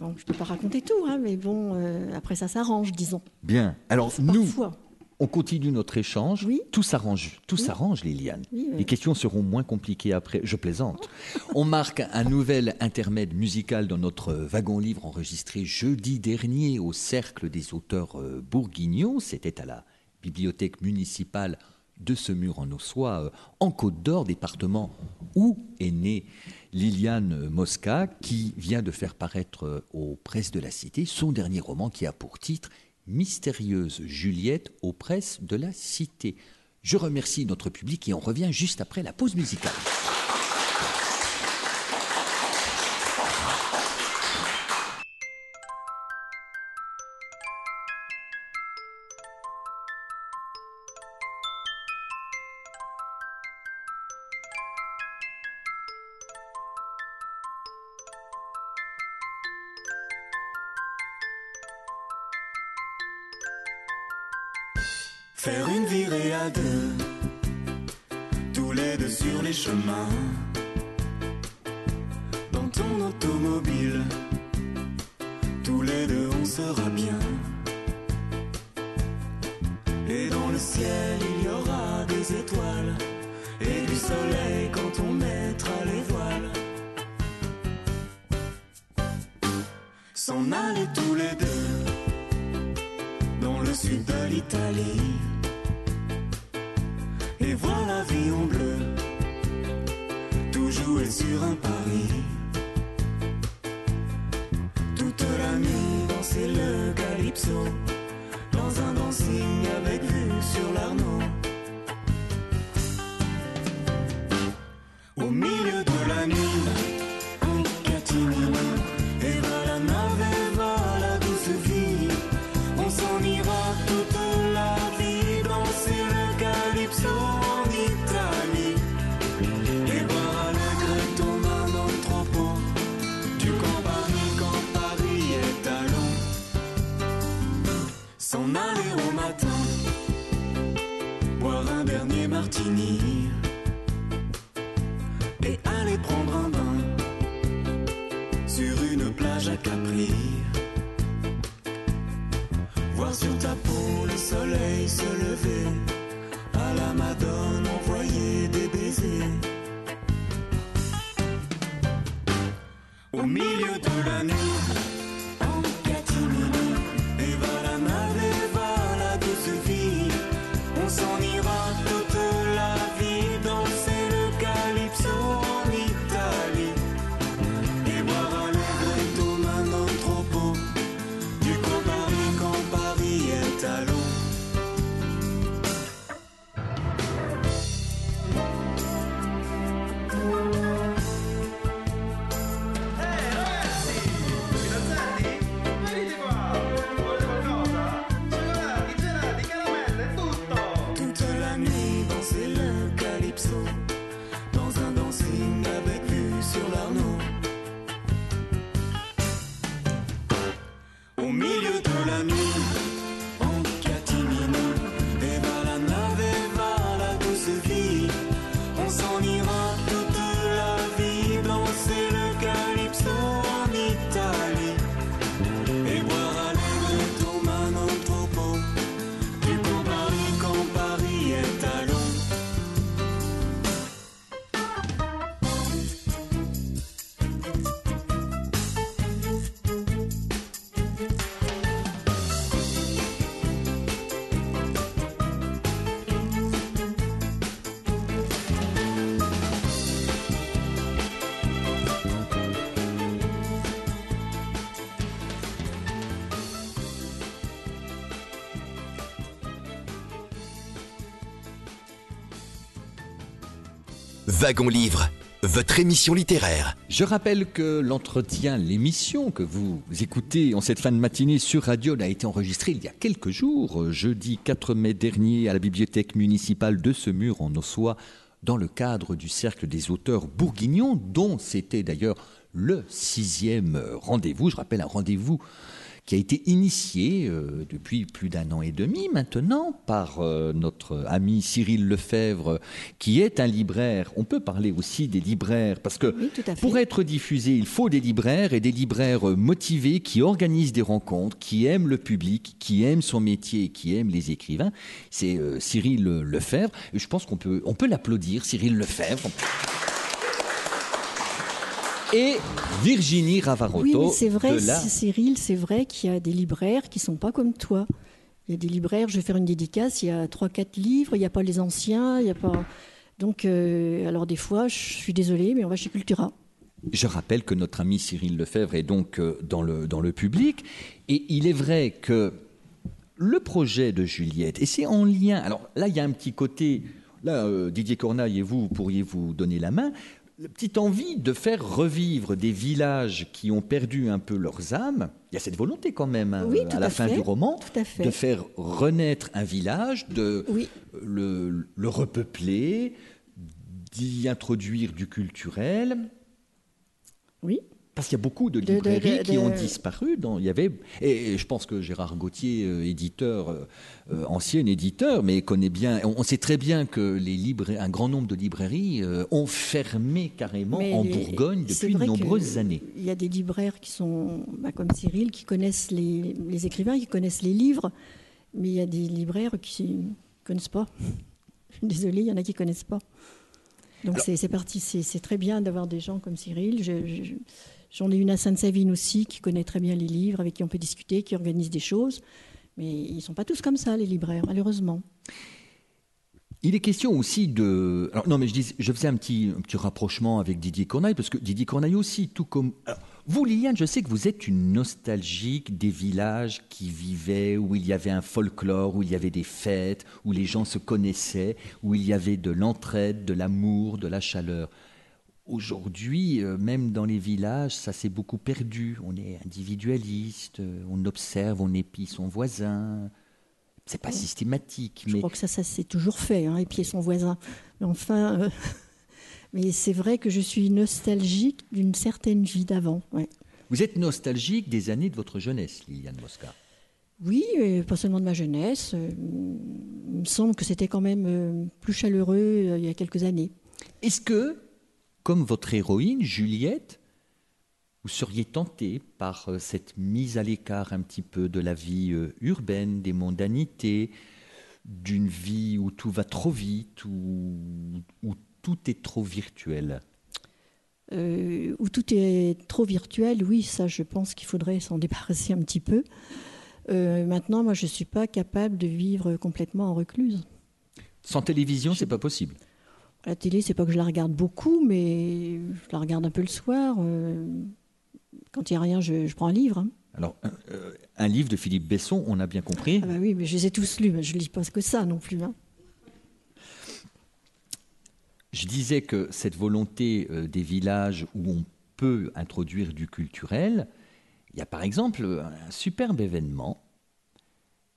bon, je ne peux pas raconter tout, hein, mais bon, euh, après ça s'arrange, disons. Bien. Alors, nous, Parfois. On continue notre échange. Oui. Tout s'arrange, tout s'arrange, Liliane. Oui. Les questions seront moins compliquées après. Je plaisante. On marque un nouvel intermède musical dans notre wagon livre enregistré jeudi dernier au Cercle des auteurs bourguignons. C'était à la bibliothèque municipale de Semur en Ossois, euh, en Côte d'Or, département où est née Liliane Mosca, qui vient de faire paraître euh, aux presses de la Cité son dernier roman qui a pour titre Mystérieuse Juliette aux presses de la Cité. Je remercie notre public et on revient juste après la pause musicale. Dernier martini Wagon Livre, votre émission littéraire. Je rappelle que l'entretien, l'émission que vous écoutez en cette fin de matinée sur Radio a été enregistrée il y a quelques jours, euh, jeudi 4 mai dernier, à la bibliothèque municipale de Semur en Ossois, dans le cadre du Cercle des auteurs bourguignons, dont c'était d'ailleurs le sixième rendez-vous. Je rappelle un rendez-vous qui a été initié euh, depuis plus d'un an et demi maintenant par euh, notre ami Cyril Lefebvre, qui est un libraire. On peut parler aussi des libraires, parce que Oui, pour être diffusé, il faut des libraires et des libraires euh, motivés qui organisent des rencontres, qui aiment le public, qui aiment son métier, et qui aiment les écrivains. C'est euh, Cyril Lefebvre. Et je pense qu'on peut, on peut l'applaudir, Cyril Lefebvre. Et Virginie Ravaroto. Oui, mais c'est vrai, la- Cyril, c'est vrai qu'il y a des libraires qui sont pas comme toi. Il y a des libraires, je vais faire une dédicace, il y a trois, quatre livres, il n'y a pas les anciens, il n'y a pas. Donc, euh, alors des fois, je suis désolée, mais on va chez Cultura. Je rappelle que notre ami Cyril Lefebvre est donc euh, dans le, dans le public. Et il est vrai que le projet de Juliette, et c'est en lien. Alors là, il y a un petit côté. Là, euh, Didier Cornaille et vous, vous pourriez vous donner la main. La petite envie de faire revivre des villages qui ont perdu un peu leurs âmes. Il y a cette volonté quand même, hein, Oui, à la à fin fait, du roman, à de faire renaître un village, de Oui. le, le repeupler, d'y introduire du culturel. Oui. Parce qu'il y a beaucoup de De- de- librairies de- qui ont disparu. Dans, il y avait, et, et je pense que Gérard Gauthier, euh, éditeur, euh, euh, ancien éditeur, mais connaît bien. On, on sait très bien que les libra- un grand nombre de librairies euh, ont fermé carrément Mais en les- Bourgogne depuis de nombreuses années. Il y a des libraires qui sont bah, comme Cyril, qui connaissent les, les écrivains, qui connaissent les livres, mais il y a des libraires qui ne connaissent pas. Désolée, il y en a qui ne connaissent pas. Donc c'est parti, c'est c'est très bien d'avoir des gens comme Cyril. Je- je- J'en ai une à Sainte-Savine aussi qui connaît très bien les livres, avec qui on peut discuter, qui organise des choses. Mais ils ne sont pas tous comme ça, les libraires, malheureusement. Il est question aussi de. Alors, non, mais je, dis, je faisais un petit, un petit rapprochement avec Didier Corneille, parce que Didier Corneille aussi, tout comme. Vous, Liliane, je sais que vous êtes une nostalgique des villages qui vivaient, où il y avait un folklore, où il y avait des fêtes, où les gens se connaissaient, où il y avait de l'entraide, de l'amour, de la chaleur. Aujourd'hui, euh, même dans les villages, ça s'est beaucoup perdu. On est individualiste, euh, on observe, on épie son voisin. C'est pas systématique, Je mais crois que ça, ça s'est toujours fait, hein, épier son voisin. Mais enfin, euh, mais c'est vrai que je suis nostalgique d'une certaine vie d'avant. ouais. Vous êtes nostalgique des années de votre jeunesse, Liliane Mosca? Oui, pas seulement de ma jeunesse. il me semble que c'était quand même plus chaleureux il y a quelques années. Est-ce que, comme votre héroïne, Juliette, vous seriez tenté par euh, cette mise à l'écart un petit peu de la vie euh, urbaine, des mondanités, d'une vie où tout va trop vite, où, où tout est trop virtuel Euh, où tout est trop virtuel, oui, ça, je pense qu'il faudrait s'en débarrasser un petit peu. Euh, maintenant, moi, je ne suis pas capable de vivre complètement en recluse. Sans télévision, c'est pas possible. La télé, c'est pas que je la regarde beaucoup, mais je la regarde un peu le soir. euh, quand il n'y a rien, je, je prends un livre. hein. Alors, un, euh, un livre de Philippe Besson, on a bien compris. Ah bah oui, mais je les ai tous lus, mais je ne lis pas que ça non plus. hein. Je disais que cette volonté euh, des villages où on peut introduire du culturel, il y a par exemple un superbe événement,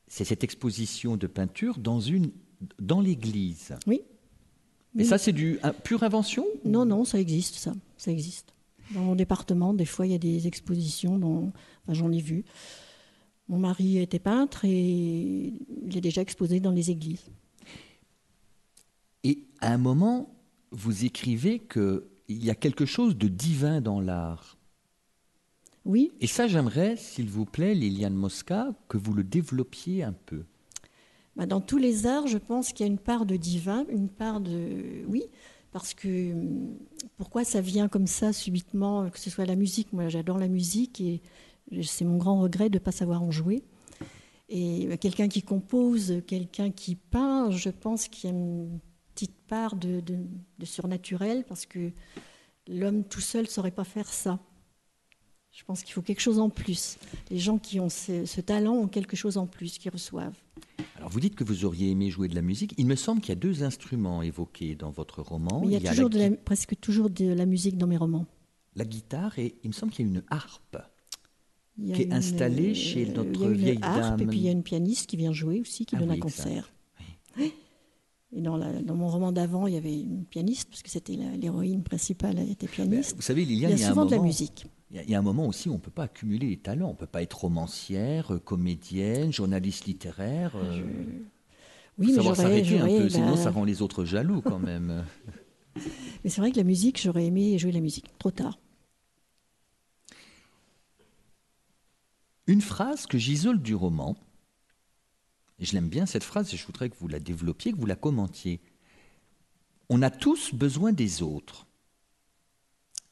c'est cette exposition de peinture dans, une, dans l'église. Oui. Et Oui. ça, c'est du un- pure invention Non, non, ça existe, ça. Ça existe. Dans mon département, des fois, il y a des expositions dont enfin, j'en ai vu. Mon mari était peintre et il est déjà exposé dans les églises. Et à un moment, vous écrivez qu'il y a quelque chose de divin dans l'art. Oui, Et ça, j'aimerais, s'il vous plaît, Liliane Mosca, que vous le développiez un peu. Bah, dans tous les arts, je pense qu'il y a une part de divin, une part de... Oui, parce que hum, pourquoi ça vient comme ça subitement, que ce soit la musique, moi j'adore la musique et c'est mon grand regret de ne pas savoir en jouer. Et euh, quelqu'un qui compose, quelqu'un qui peint, je pense qu'il y a une petite part de- de surnaturel parce que l'homme tout seul ne saurait pas faire ça. Je pense qu'il faut quelque chose en plus. Les gens qui ont ce, ce talent ont quelque chose en plus qu'ils reçoivent. Alors, vous dites que vous auriez aimé jouer de la musique. Il me semble qu'il y a deux instruments évoqués dans votre roman. Il y a, la toujours de la- gui- presque toujours de la musique dans mes romans. la guitare et il me semble qu'il y a une harpe. Il y a Qui est installée euh, chez il y a notre une vieille harpe, dame. Et puis il y a une pianiste qui vient jouer aussi, qui Ah donne oui, un concert. Et dans, la- dans mon roman d'avant, il y avait une pianiste, parce que c'était l'héroïne principale, elle était Ben, pianiste. vous savez, il y a il y a un souvent de la musique. Il y, a- il y a un moment aussi où on ne peut pas accumuler les talents. On ne peut pas être romancière, euh, comédienne, journaliste littéraire. euh, Oui, faut mais savoir s'arrêter un peu, sinon bah, ça rend les autres jaloux quand même. Mais c'est vrai que la musique, j'aurais aimé jouer la musique trop tard. Une phrase que j'isole du roman, et je l'aime bien cette phrase et je voudrais que vous la développiez, que vous la commentiez. On a tous besoin des autres.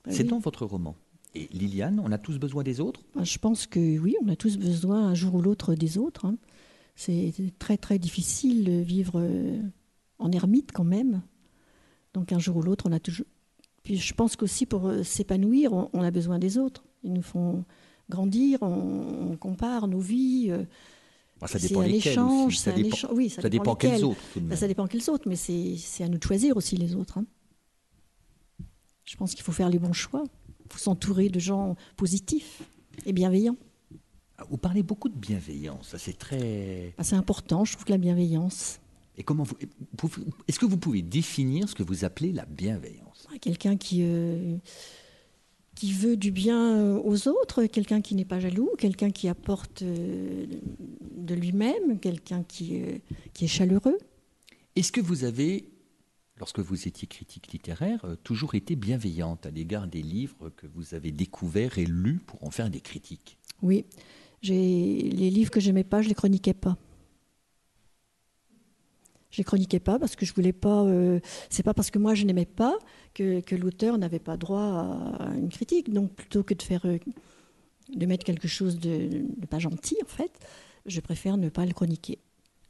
Bah C'est oui. dans votre roman. Et Liliane, on a tous besoin des autres? Bah, Je pense que oui, on a tous besoin un jour ou l'autre des autres. hein. C'est très très difficile de vivre euh, en ermite quand même. Donc un jour ou l'autre, on a toujours. Puis je pense qu'aussi pour euh, s'épanouir, on, on a besoin des autres. Ils nous font grandir, on, on compare nos vies. euh, Bah, Ça c'est dépend lesquels Ça dépend, échange. Oui, ça, ça dépend quels lesquels. autres Bah, ça dépend quels autres, mais c'est c'est à nous de choisir aussi les autres. hein. Je pense qu'il faut faire les bons choix. Faut s'entourer de gens positifs et bienveillants. Ah, Vous parlez beaucoup de bienveillance, c'est très... Bah, c'est important, je trouve que la bienveillance. Et comment vous... Est-ce que vous pouvez définir ce que vous appelez la bienveillance? Ah, Quelqu'un qui, euh, qui veut du bien euh, aux autres, quelqu'un qui n'est pas jaloux, quelqu'un qui apporte euh, de lui-même, quelqu'un qui, euh, qui est chaleureux. Est-ce que vous avez, lorsque vous étiez critique littéraire, euh, toujours été bienveillante à l'égard des livres que vous avez découverts et lus pour en faire des critiques Oui, les livres que j'aimais pas, je les chroniquais pas. Je les chroniquais pas parce que je voulais pas. euh, c'est pas parce que moi je n'aimais pas que, que l'auteur n'avait pas droit à une critique. Donc plutôt que de faire euh, de mettre quelque chose de, de pas gentil en fait, je préfère ne pas le chroniquer.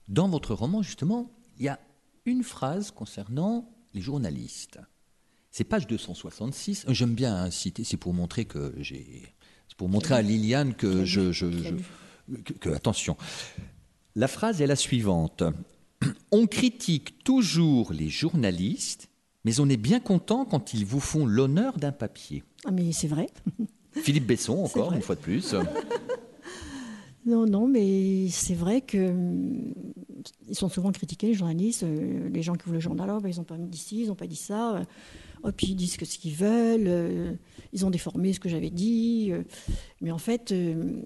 Dans votre roman, justement, il y a une phrase concernant les journalistes. C'est page 266. Euh, J'aime bien hein, citer, c'est pour montrer que j'ai. C'est pour montrer à Liliane que je. que- que- attention. La phrase est la suivante. On critique toujours les journalistes, mais on est bien content quand ils vous font l'honneur d'un papier. Ah mais c'est vrai. Philippe Besson, encore une fois de plus. Non, non, mais c'est vrai que hum, ils sont souvent critiqués, les journalistes, euh, les gens qui ouvrent le journal, oh, ben, ils n'ont pas dit ci, ils n'ont pas dit ça, euh, oh, puis ils disent que ce qu'ils veulent, euh, ils ont déformé ce que j'avais dit. mais en fait, euh,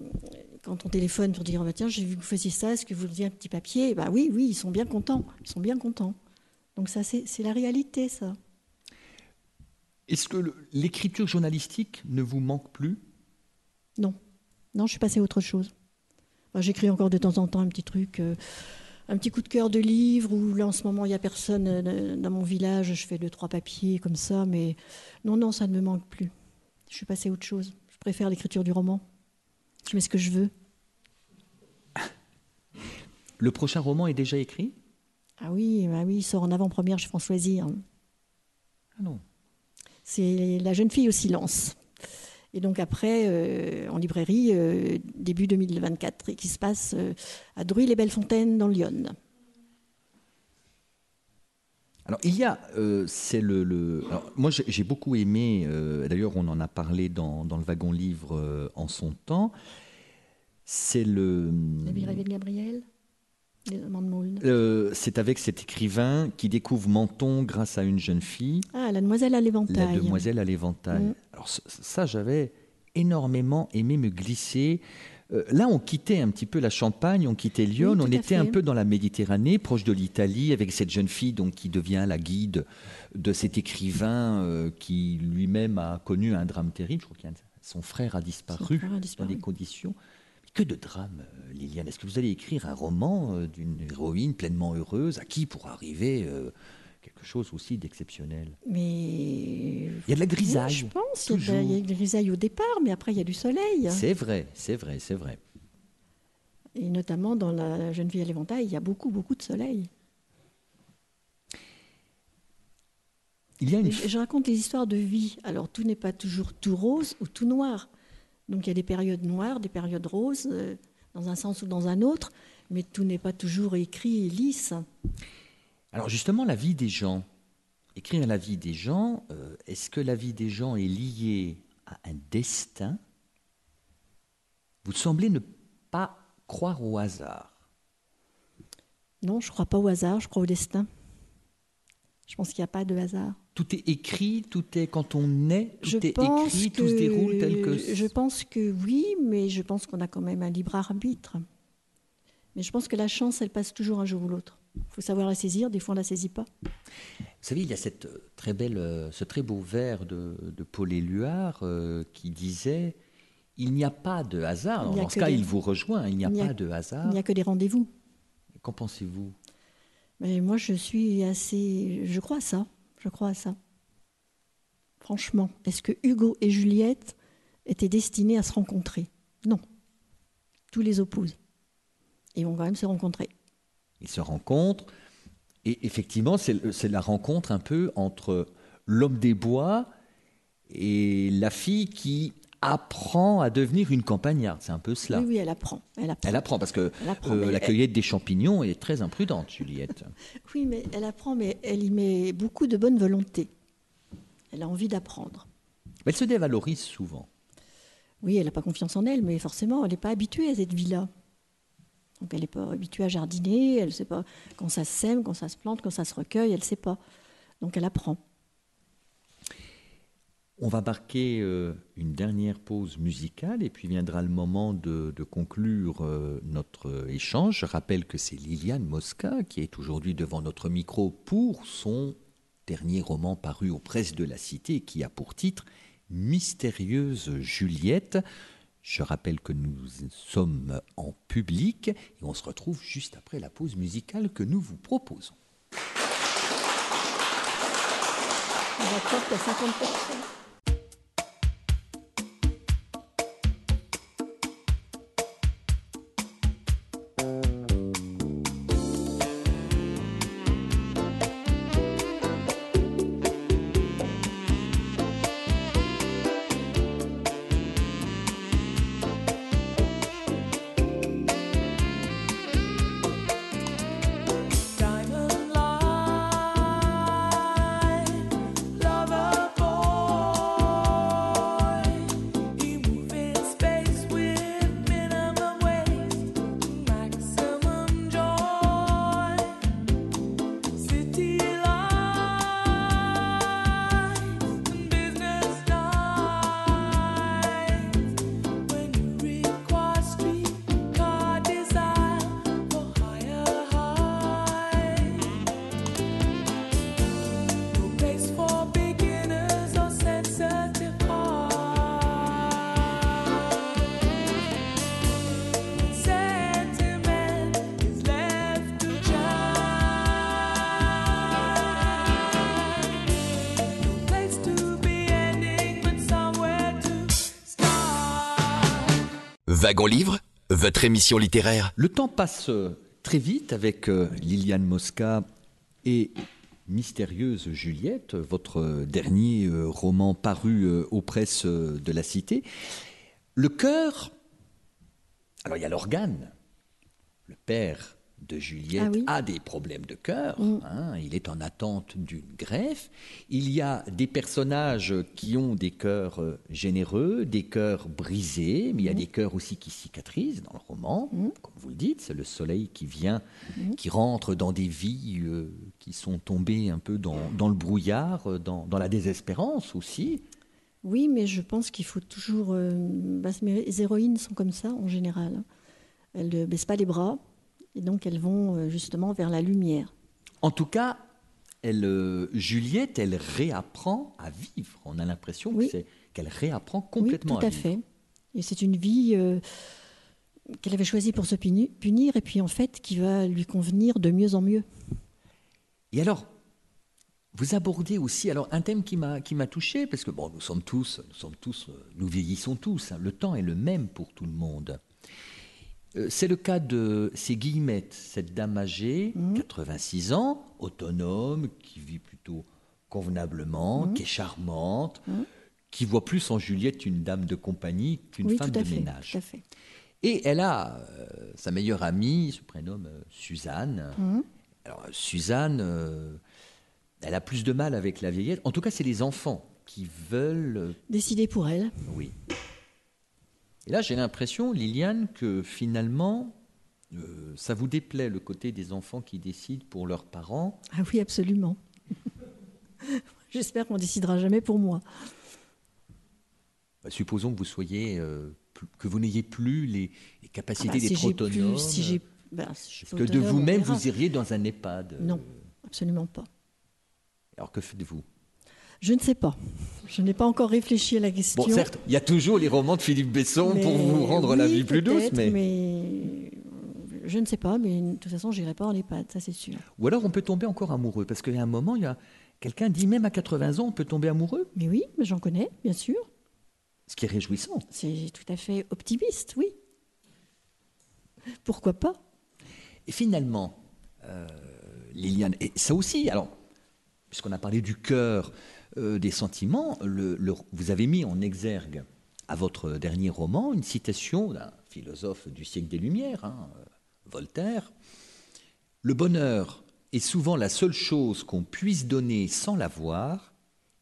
quand on téléphone pour dire, oh, bah, tiens, j'ai vu que vous faisiez ça, est-ce que vous disiez un petit papier? Bah oui, oui, ils sont bien contents, ils sont bien contents. Donc ça, c'est la réalité, ça. Est-ce que l'écriture journalistique ne vous manque plus? Non, non, je suis passée à autre chose. J'écris encore de temps en temps un petit truc, euh, un petit coup de cœur de livre, où là en ce moment il n'y a personne euh, dans mon village, je fais deux, trois papiers comme ça, mais non, non, ça ne me manque plus. Je suis passée à autre chose. Je préfère l'écriture du roman. Je mets ce que je veux. Le prochain roman est déjà écrit? Ah oui, bah oui, il sort en avant-première chez Françoisie. hein. Ah non. C'est La jeune fille au silence. Et donc après, euh, en librairie, euh, début 2024, et qui se passe euh, à Druy-les-Belles-Fontaines dans Lyon. Alors, il y a, euh, c'est le, le- alors, moi j'ai beaucoup aimé, euh, d'ailleurs on en a parlé dans, dans le wagon livre euh, en son temps, c'est le, La vie rêvée de Gabriel Les amants de Maulne. Euh, c'est avec cet écrivain qui découvre Menton grâce à une jeune fille, Ah, la demoiselle à l'éventail. la demoiselle à l'éventail. Mm. Alors ça, j'avais énormément aimé me glisser. Euh, là, on quittait un petit peu la Champagne, on quittait Lyon, Oui, on était un peu dans la Méditerranée, proche de l'Italie, avec cette jeune fille donc qui devient la guide de cet écrivain euh, qui lui-même a connu un drame terrible. Je crois que son frère a disparu, frère a disparu. dans des conditions. Que de drame, euh, Liliane. Est-ce que vous allez écrire un roman euh, d'une héroïne pleinement heureuse à qui pourra arriver euh, quelque chose aussi d'exceptionnel? Mais. Il y a de la grisaille. Je pense. Il y a de la- toujours. il y a de la grisaille au départ, mais après, il y a du soleil. C'est vrai, c'est vrai, c'est vrai. Et notamment dans La jeune fille à l'éventail, il y a beaucoup, beaucoup de soleil. Il y a une je raconte les histoires de vie. Alors, tout n'est pas toujours tout rose ou tout noir. Donc, il y a des périodes noires, des périodes roses, euh, dans un sens ou dans un autre, mais tout n'est pas toujours écrit et lisse. Alors justement, la vie des gens. Écrire la vie des gens, euh, est-ce que la vie des gens est liée à un destin? Vous semblez ne pas croire au hasard. Non, je ne crois pas au hasard, je crois au destin. Je pense qu'il n'y a pas de hasard. Tout est écrit, tout est quand on est, tout Je est écrit, que, tout se déroule tel que. Je pense que oui, mais je pense qu'on a quand même un libre arbitre. Mais je pense que la chance, elle passe toujours un jour ou l'autre. Il faut savoir la saisir, des fois on la saisit pas. Vous savez, il y a cette euh, très belle, euh, ce très beau vers de, de Paul Éluard euh, qui disait Il n'y a pas de hasard. Dans ce cas, des- il vous rejoint. Il n'y a il a- pas de hasard. Il n'y a que des rendez-vous. Qu'en pensez-vous? Mais moi, je suis assez. Je crois à ça. Je crois à ça. Franchement, est-ce que Hugo et Juliette étaient destinés à se rencontrer? Non. Tous les opposent. Ils vont quand même se rencontrer. Ils se rencontrent. Et effectivement, c'est c'est la rencontre un peu entre l'homme des bois et la fille qui apprend à devenir une campagnarde. C'est un peu cela. Oui, oui, elle apprend. Elle apprend. Elle apprend parce que apprend, euh, la elle- cueillette des champignons est très imprudente, Juliette. Oui, mais elle apprend, mais elle y met beaucoup de bonne volonté. Elle a envie d'apprendre. Mais elle se dévalorise souvent. Oui, elle n'a pas confiance en elle, mais forcément, elle n'est pas habituée à cette vie-là. Donc elle n'est pas habituée à jardiner, elle ne sait pas quand ça se sème, quand ça se plante, quand ça se recueille, elle ne sait pas. Donc elle apprend. On va marquer euh, une dernière pause musicale et puis viendra le moment de, conclure euh, notre euh, échange. Je rappelle que c'est Liliane Mosca qui est aujourd'hui devant notre micro pour son dernier roman paru aux presses de la Cité qui a pour titre Mystérieuse Juliette. Je rappelle que nous sommes en public et on se retrouve juste après la pause musicale que nous vous proposons. On va croire qu'il y a 50 Wagon Livre, votre émission littéraire. Le temps passe euh, très vite avec euh, Liliane Mosca et Mystérieuse Juliette, votre euh, dernier roman paru aux presses de la Cité. Le cœur, alors il y a l'organe. Le père de Juliette Ah oui. a des problèmes de cœur. Mm. hein, il est en attente d'une greffe. Il y a des personnages qui ont des cœurs euh, généreux, des cœurs brisés, mais il y a des cœurs aussi qui cicatrisent dans le roman. Comme vous le dites, c'est le soleil qui vient, qui rentre dans des vies euh, qui sont tombées un peu dans, dans le brouillard, euh, dans, dans la désespérance aussi. Oui, mais je pense qu'il faut toujours. euh, bah, les héroïnes sont comme ça en général. hein. Elles ne baissent pas les bras et donc elles vont euh, justement vers la lumière. En tout cas, elle, euh, Juliette, elle réapprend à vivre. On a l'impression Oui. qu'elle réapprend complètement oui, tout à, fait. Et c'est une vie euh, qu'elle avait choisie pour se puni- punir et puis en fait qui va lui convenir de mieux en mieux. Et alors, vous abordez aussi alors un thème qui m'a qui m'a touché parce que bon, nous sommes tous, nous sommes tous, nous vieillissons tous. hein. le temps est le même pour tout le monde. Euh, C'est le cas de ces guillemettes, cette dame âgée, 86 ans, autonome, qui vit plutôt convenablement, qui est charmante, qui voit plus en Juliette une dame de compagnie qu'une oui, femme de fait. ménage. Tout à fait. Et elle a euh, sa meilleure amie, se prénomme euh, Suzanne. Mhm. Alors, Suzanne, euh, elle a plus de mal avec la vieillesse. En tout cas, c'est les enfants qui veulent. Décidée pour elle. oui. Et là, j'ai l'impression, Liliane, que finalement, euh, ça vous déplaît le côté des enfants qui décident pour leurs parents. Ah oui, absolument. J'espère qu'on décidera jamais pour moi. Bah, supposons que vous soyez, euh, plus- que vous n'ayez plus les, les capacités Ah bah, si d'être autonome. si j'ai, Est-ce que de vous-même, vous iriez dans un EHPAD Non, absolument pas. Alors que faites-vous? Je ne sais pas. Je n'ai pas encore réfléchi à la question. Bon, certes, il y a toujours les romans de Philippe Besson pour mais- vous rendre la vie plus douce, peut-être, mais... je ne sais pas, mais de toute façon, j'irai pas en EHPAD, ça c'est sûr. Ou alors on peut tomber encore amoureux, parce qu'il y a un moment, il y a quelqu'un dit même à 80 ans, on peut tomber amoureux, Mais oui, mais j'en connais, bien sûr. ce qui est réjouissant. C'est tout à fait optimiste, oui. Pourquoi pas? Et finalement, euh, Liliane, et ça aussi, alors, puisqu'on a parlé du cœur, euh, des sentiments, le- le- vous avez mis en exergue à votre dernier roman une citation d'un philosophe du siècle des Lumières, hein, euh, Voltaire. Le bonheur est souvent la seule chose qu'on puisse donner sans l'avoir,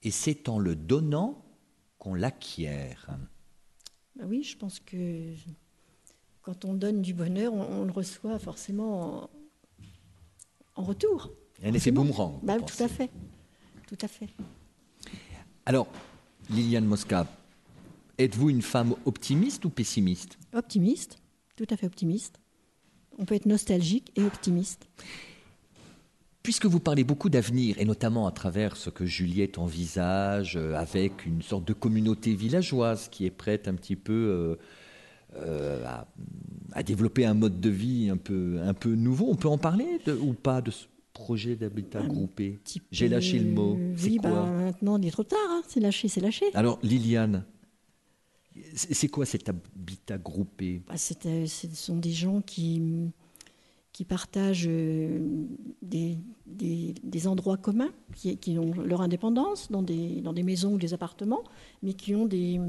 et c'est en le donnant qu'on l'acquiert. Bah Oui, je pense que quand on donne du bonheur, on, on le reçoit forcément en, en retour. Un effet boomerang. Bah, tout à fait. Tout à fait. Alors, Liliane Mosca, êtes-vous une femme optimiste ou pessimiste? Optimiste, tout à fait optimiste. On peut être nostalgique et optimiste. Puisque vous parlez beaucoup d'avenir, et notamment à travers ce que Juliette envisage, euh, avec une sorte de communauté villageoise qui est prête un petit peu euh, euh, à, à développer un mode de vie un peu, un peu nouveau, on peut en parler de- ou pas de ce projet d'habitat groupé J'ai lâché le mot. Oui, quoi bah, maintenant, il est trop tard. hein. C'est lâché, c'est lâché. Alors, Liliane, c'est quoi cet habitat groupé? Bah, euh, ce sont des gens qui, qui partagent euh, des, des- des endroits communs, qui, qui ont leur indépendance dans des, dans des maisons ou des appartements, mais qui ont des,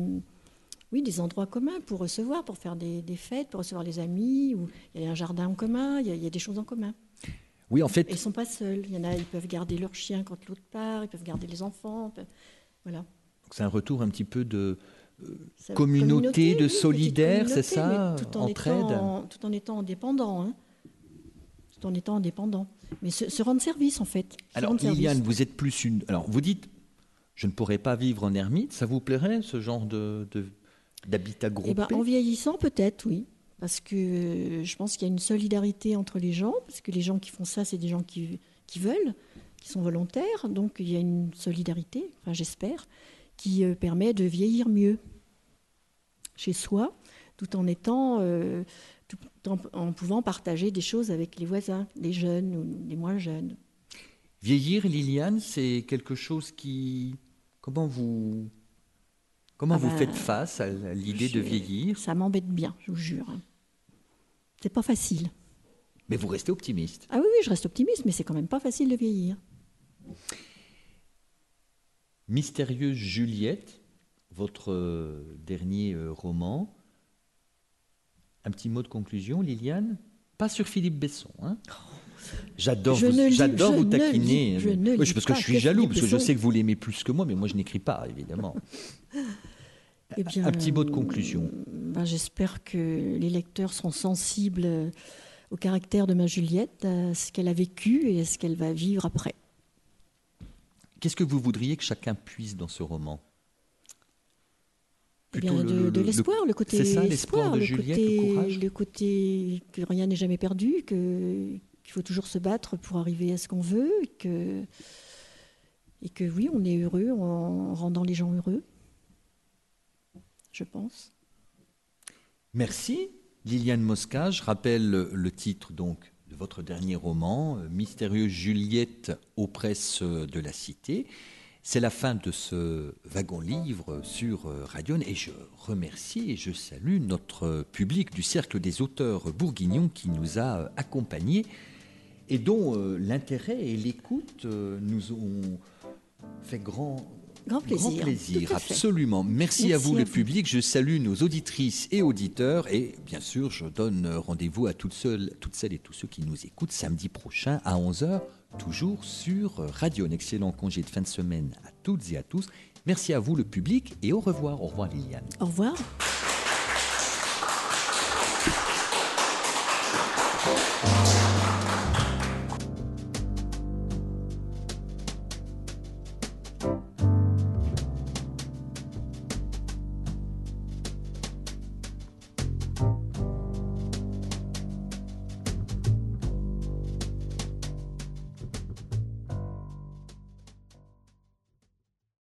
oui, des endroits communs pour recevoir, pour faire des, des fêtes, pour recevoir les amis. Ou, il y a un jardin en commun, il y a, il y a des choses en commun. Oui, en fait, ils ne sont pas seuls. Il y en a, ils peuvent garder leur chien quand l'autre part, ils peuvent garder les enfants. peuvent- Voilà. c'est un retour un petit peu de Ça- Communauté de petite solidaires, c'est ça, tout en entraide. étant, tout en étant indépendant. hein. Tout en étant indépendant. Mais se, se rendre service, en fait. Se Alors, service. Liliane, vous êtes plus une. Alors, vous dites, je ne pourrais pas vivre en ermite. Ça vous plairait, ce genre de, de- d'habitat groupé Eh ben, en vieillissant, peut-être, oui. Parce que euh, je pense qu'il y a une solidarité entre les gens, parce que les gens qui font ça, c'est des gens qui, veulent, qui sont volontaires. Donc il y a une solidarité, enfin j'espère, qui euh, permet de vieillir mieux chez soi, tout en étant, euh, en, en pouvant partager des choses avec les voisins, les jeunes ou les moins jeunes. Vieillir, Liliane, c'est quelque chose qui. Comment vous. Comment Ah vous ben, faites face à l'idée de vieillir? Ça m'embête bien, je vous jure. C'est pas facile. Mais vous restez optimiste. Ah oui, oui, je reste optimiste, mais c'est quand même pas facile de vieillir. Mystérieuse Juliette, votre euh, dernier euh, roman. Un petit mot de conclusion, Liliane? Pas sur Philippe Besson. Hein? J'adore vous, j'adore vous ne taquiner. lis- je ne Oui, lis parce que je suis jaloux, parce que je sais que vous l'aimez plus que moi, mais moi je n'écris pas, évidemment. Eh bien, un petit mot de conclusion. ben, J'espère que les lecteurs seront sensibles euh, au caractère de ma Juliette, à ce qu'elle a vécu et à ce qu'elle va vivre après. Qu'est-ce que vous voudriez que chacun puisse dans ce roman? Eh bien, de, le- de le- l'espoir, le, côté ça, l'espoir espoir, de le Juliette, côté, le courage? le côté que rien n'est jamais perdu, que qu'il faut toujours se battre pour arriver à ce qu'on veut, et que et que oui, on est heureux en rendant les gens heureux. Je pense. Merci, Liliane Mosca. Je rappelle le, titre donc de votre dernier roman, euh, Mystérieuse Juliette aux presses de la Cité. C'est la fin de ce wagon livre sur euh, Radion et je remercie et je salue notre public du Cercle des auteurs bourguignons qui nous a euh, accompagnés et dont l'intérêt et l'écoute nous ont fait grand, Grand plaisir. Grand absolument. Merci, à vous, à le vous. public. Je salue nos auditrices et auditeurs. Et bien sûr, je donne rendez-vous à toutes, seules, toutes celles et tous ceux qui nous écoutent samedi prochain à 11h, toujours sur Radio. Un excellent congé de fin de semaine à toutes et à tous. Merci à vous, le public, et au revoir. Au revoir, Liliane. Au revoir.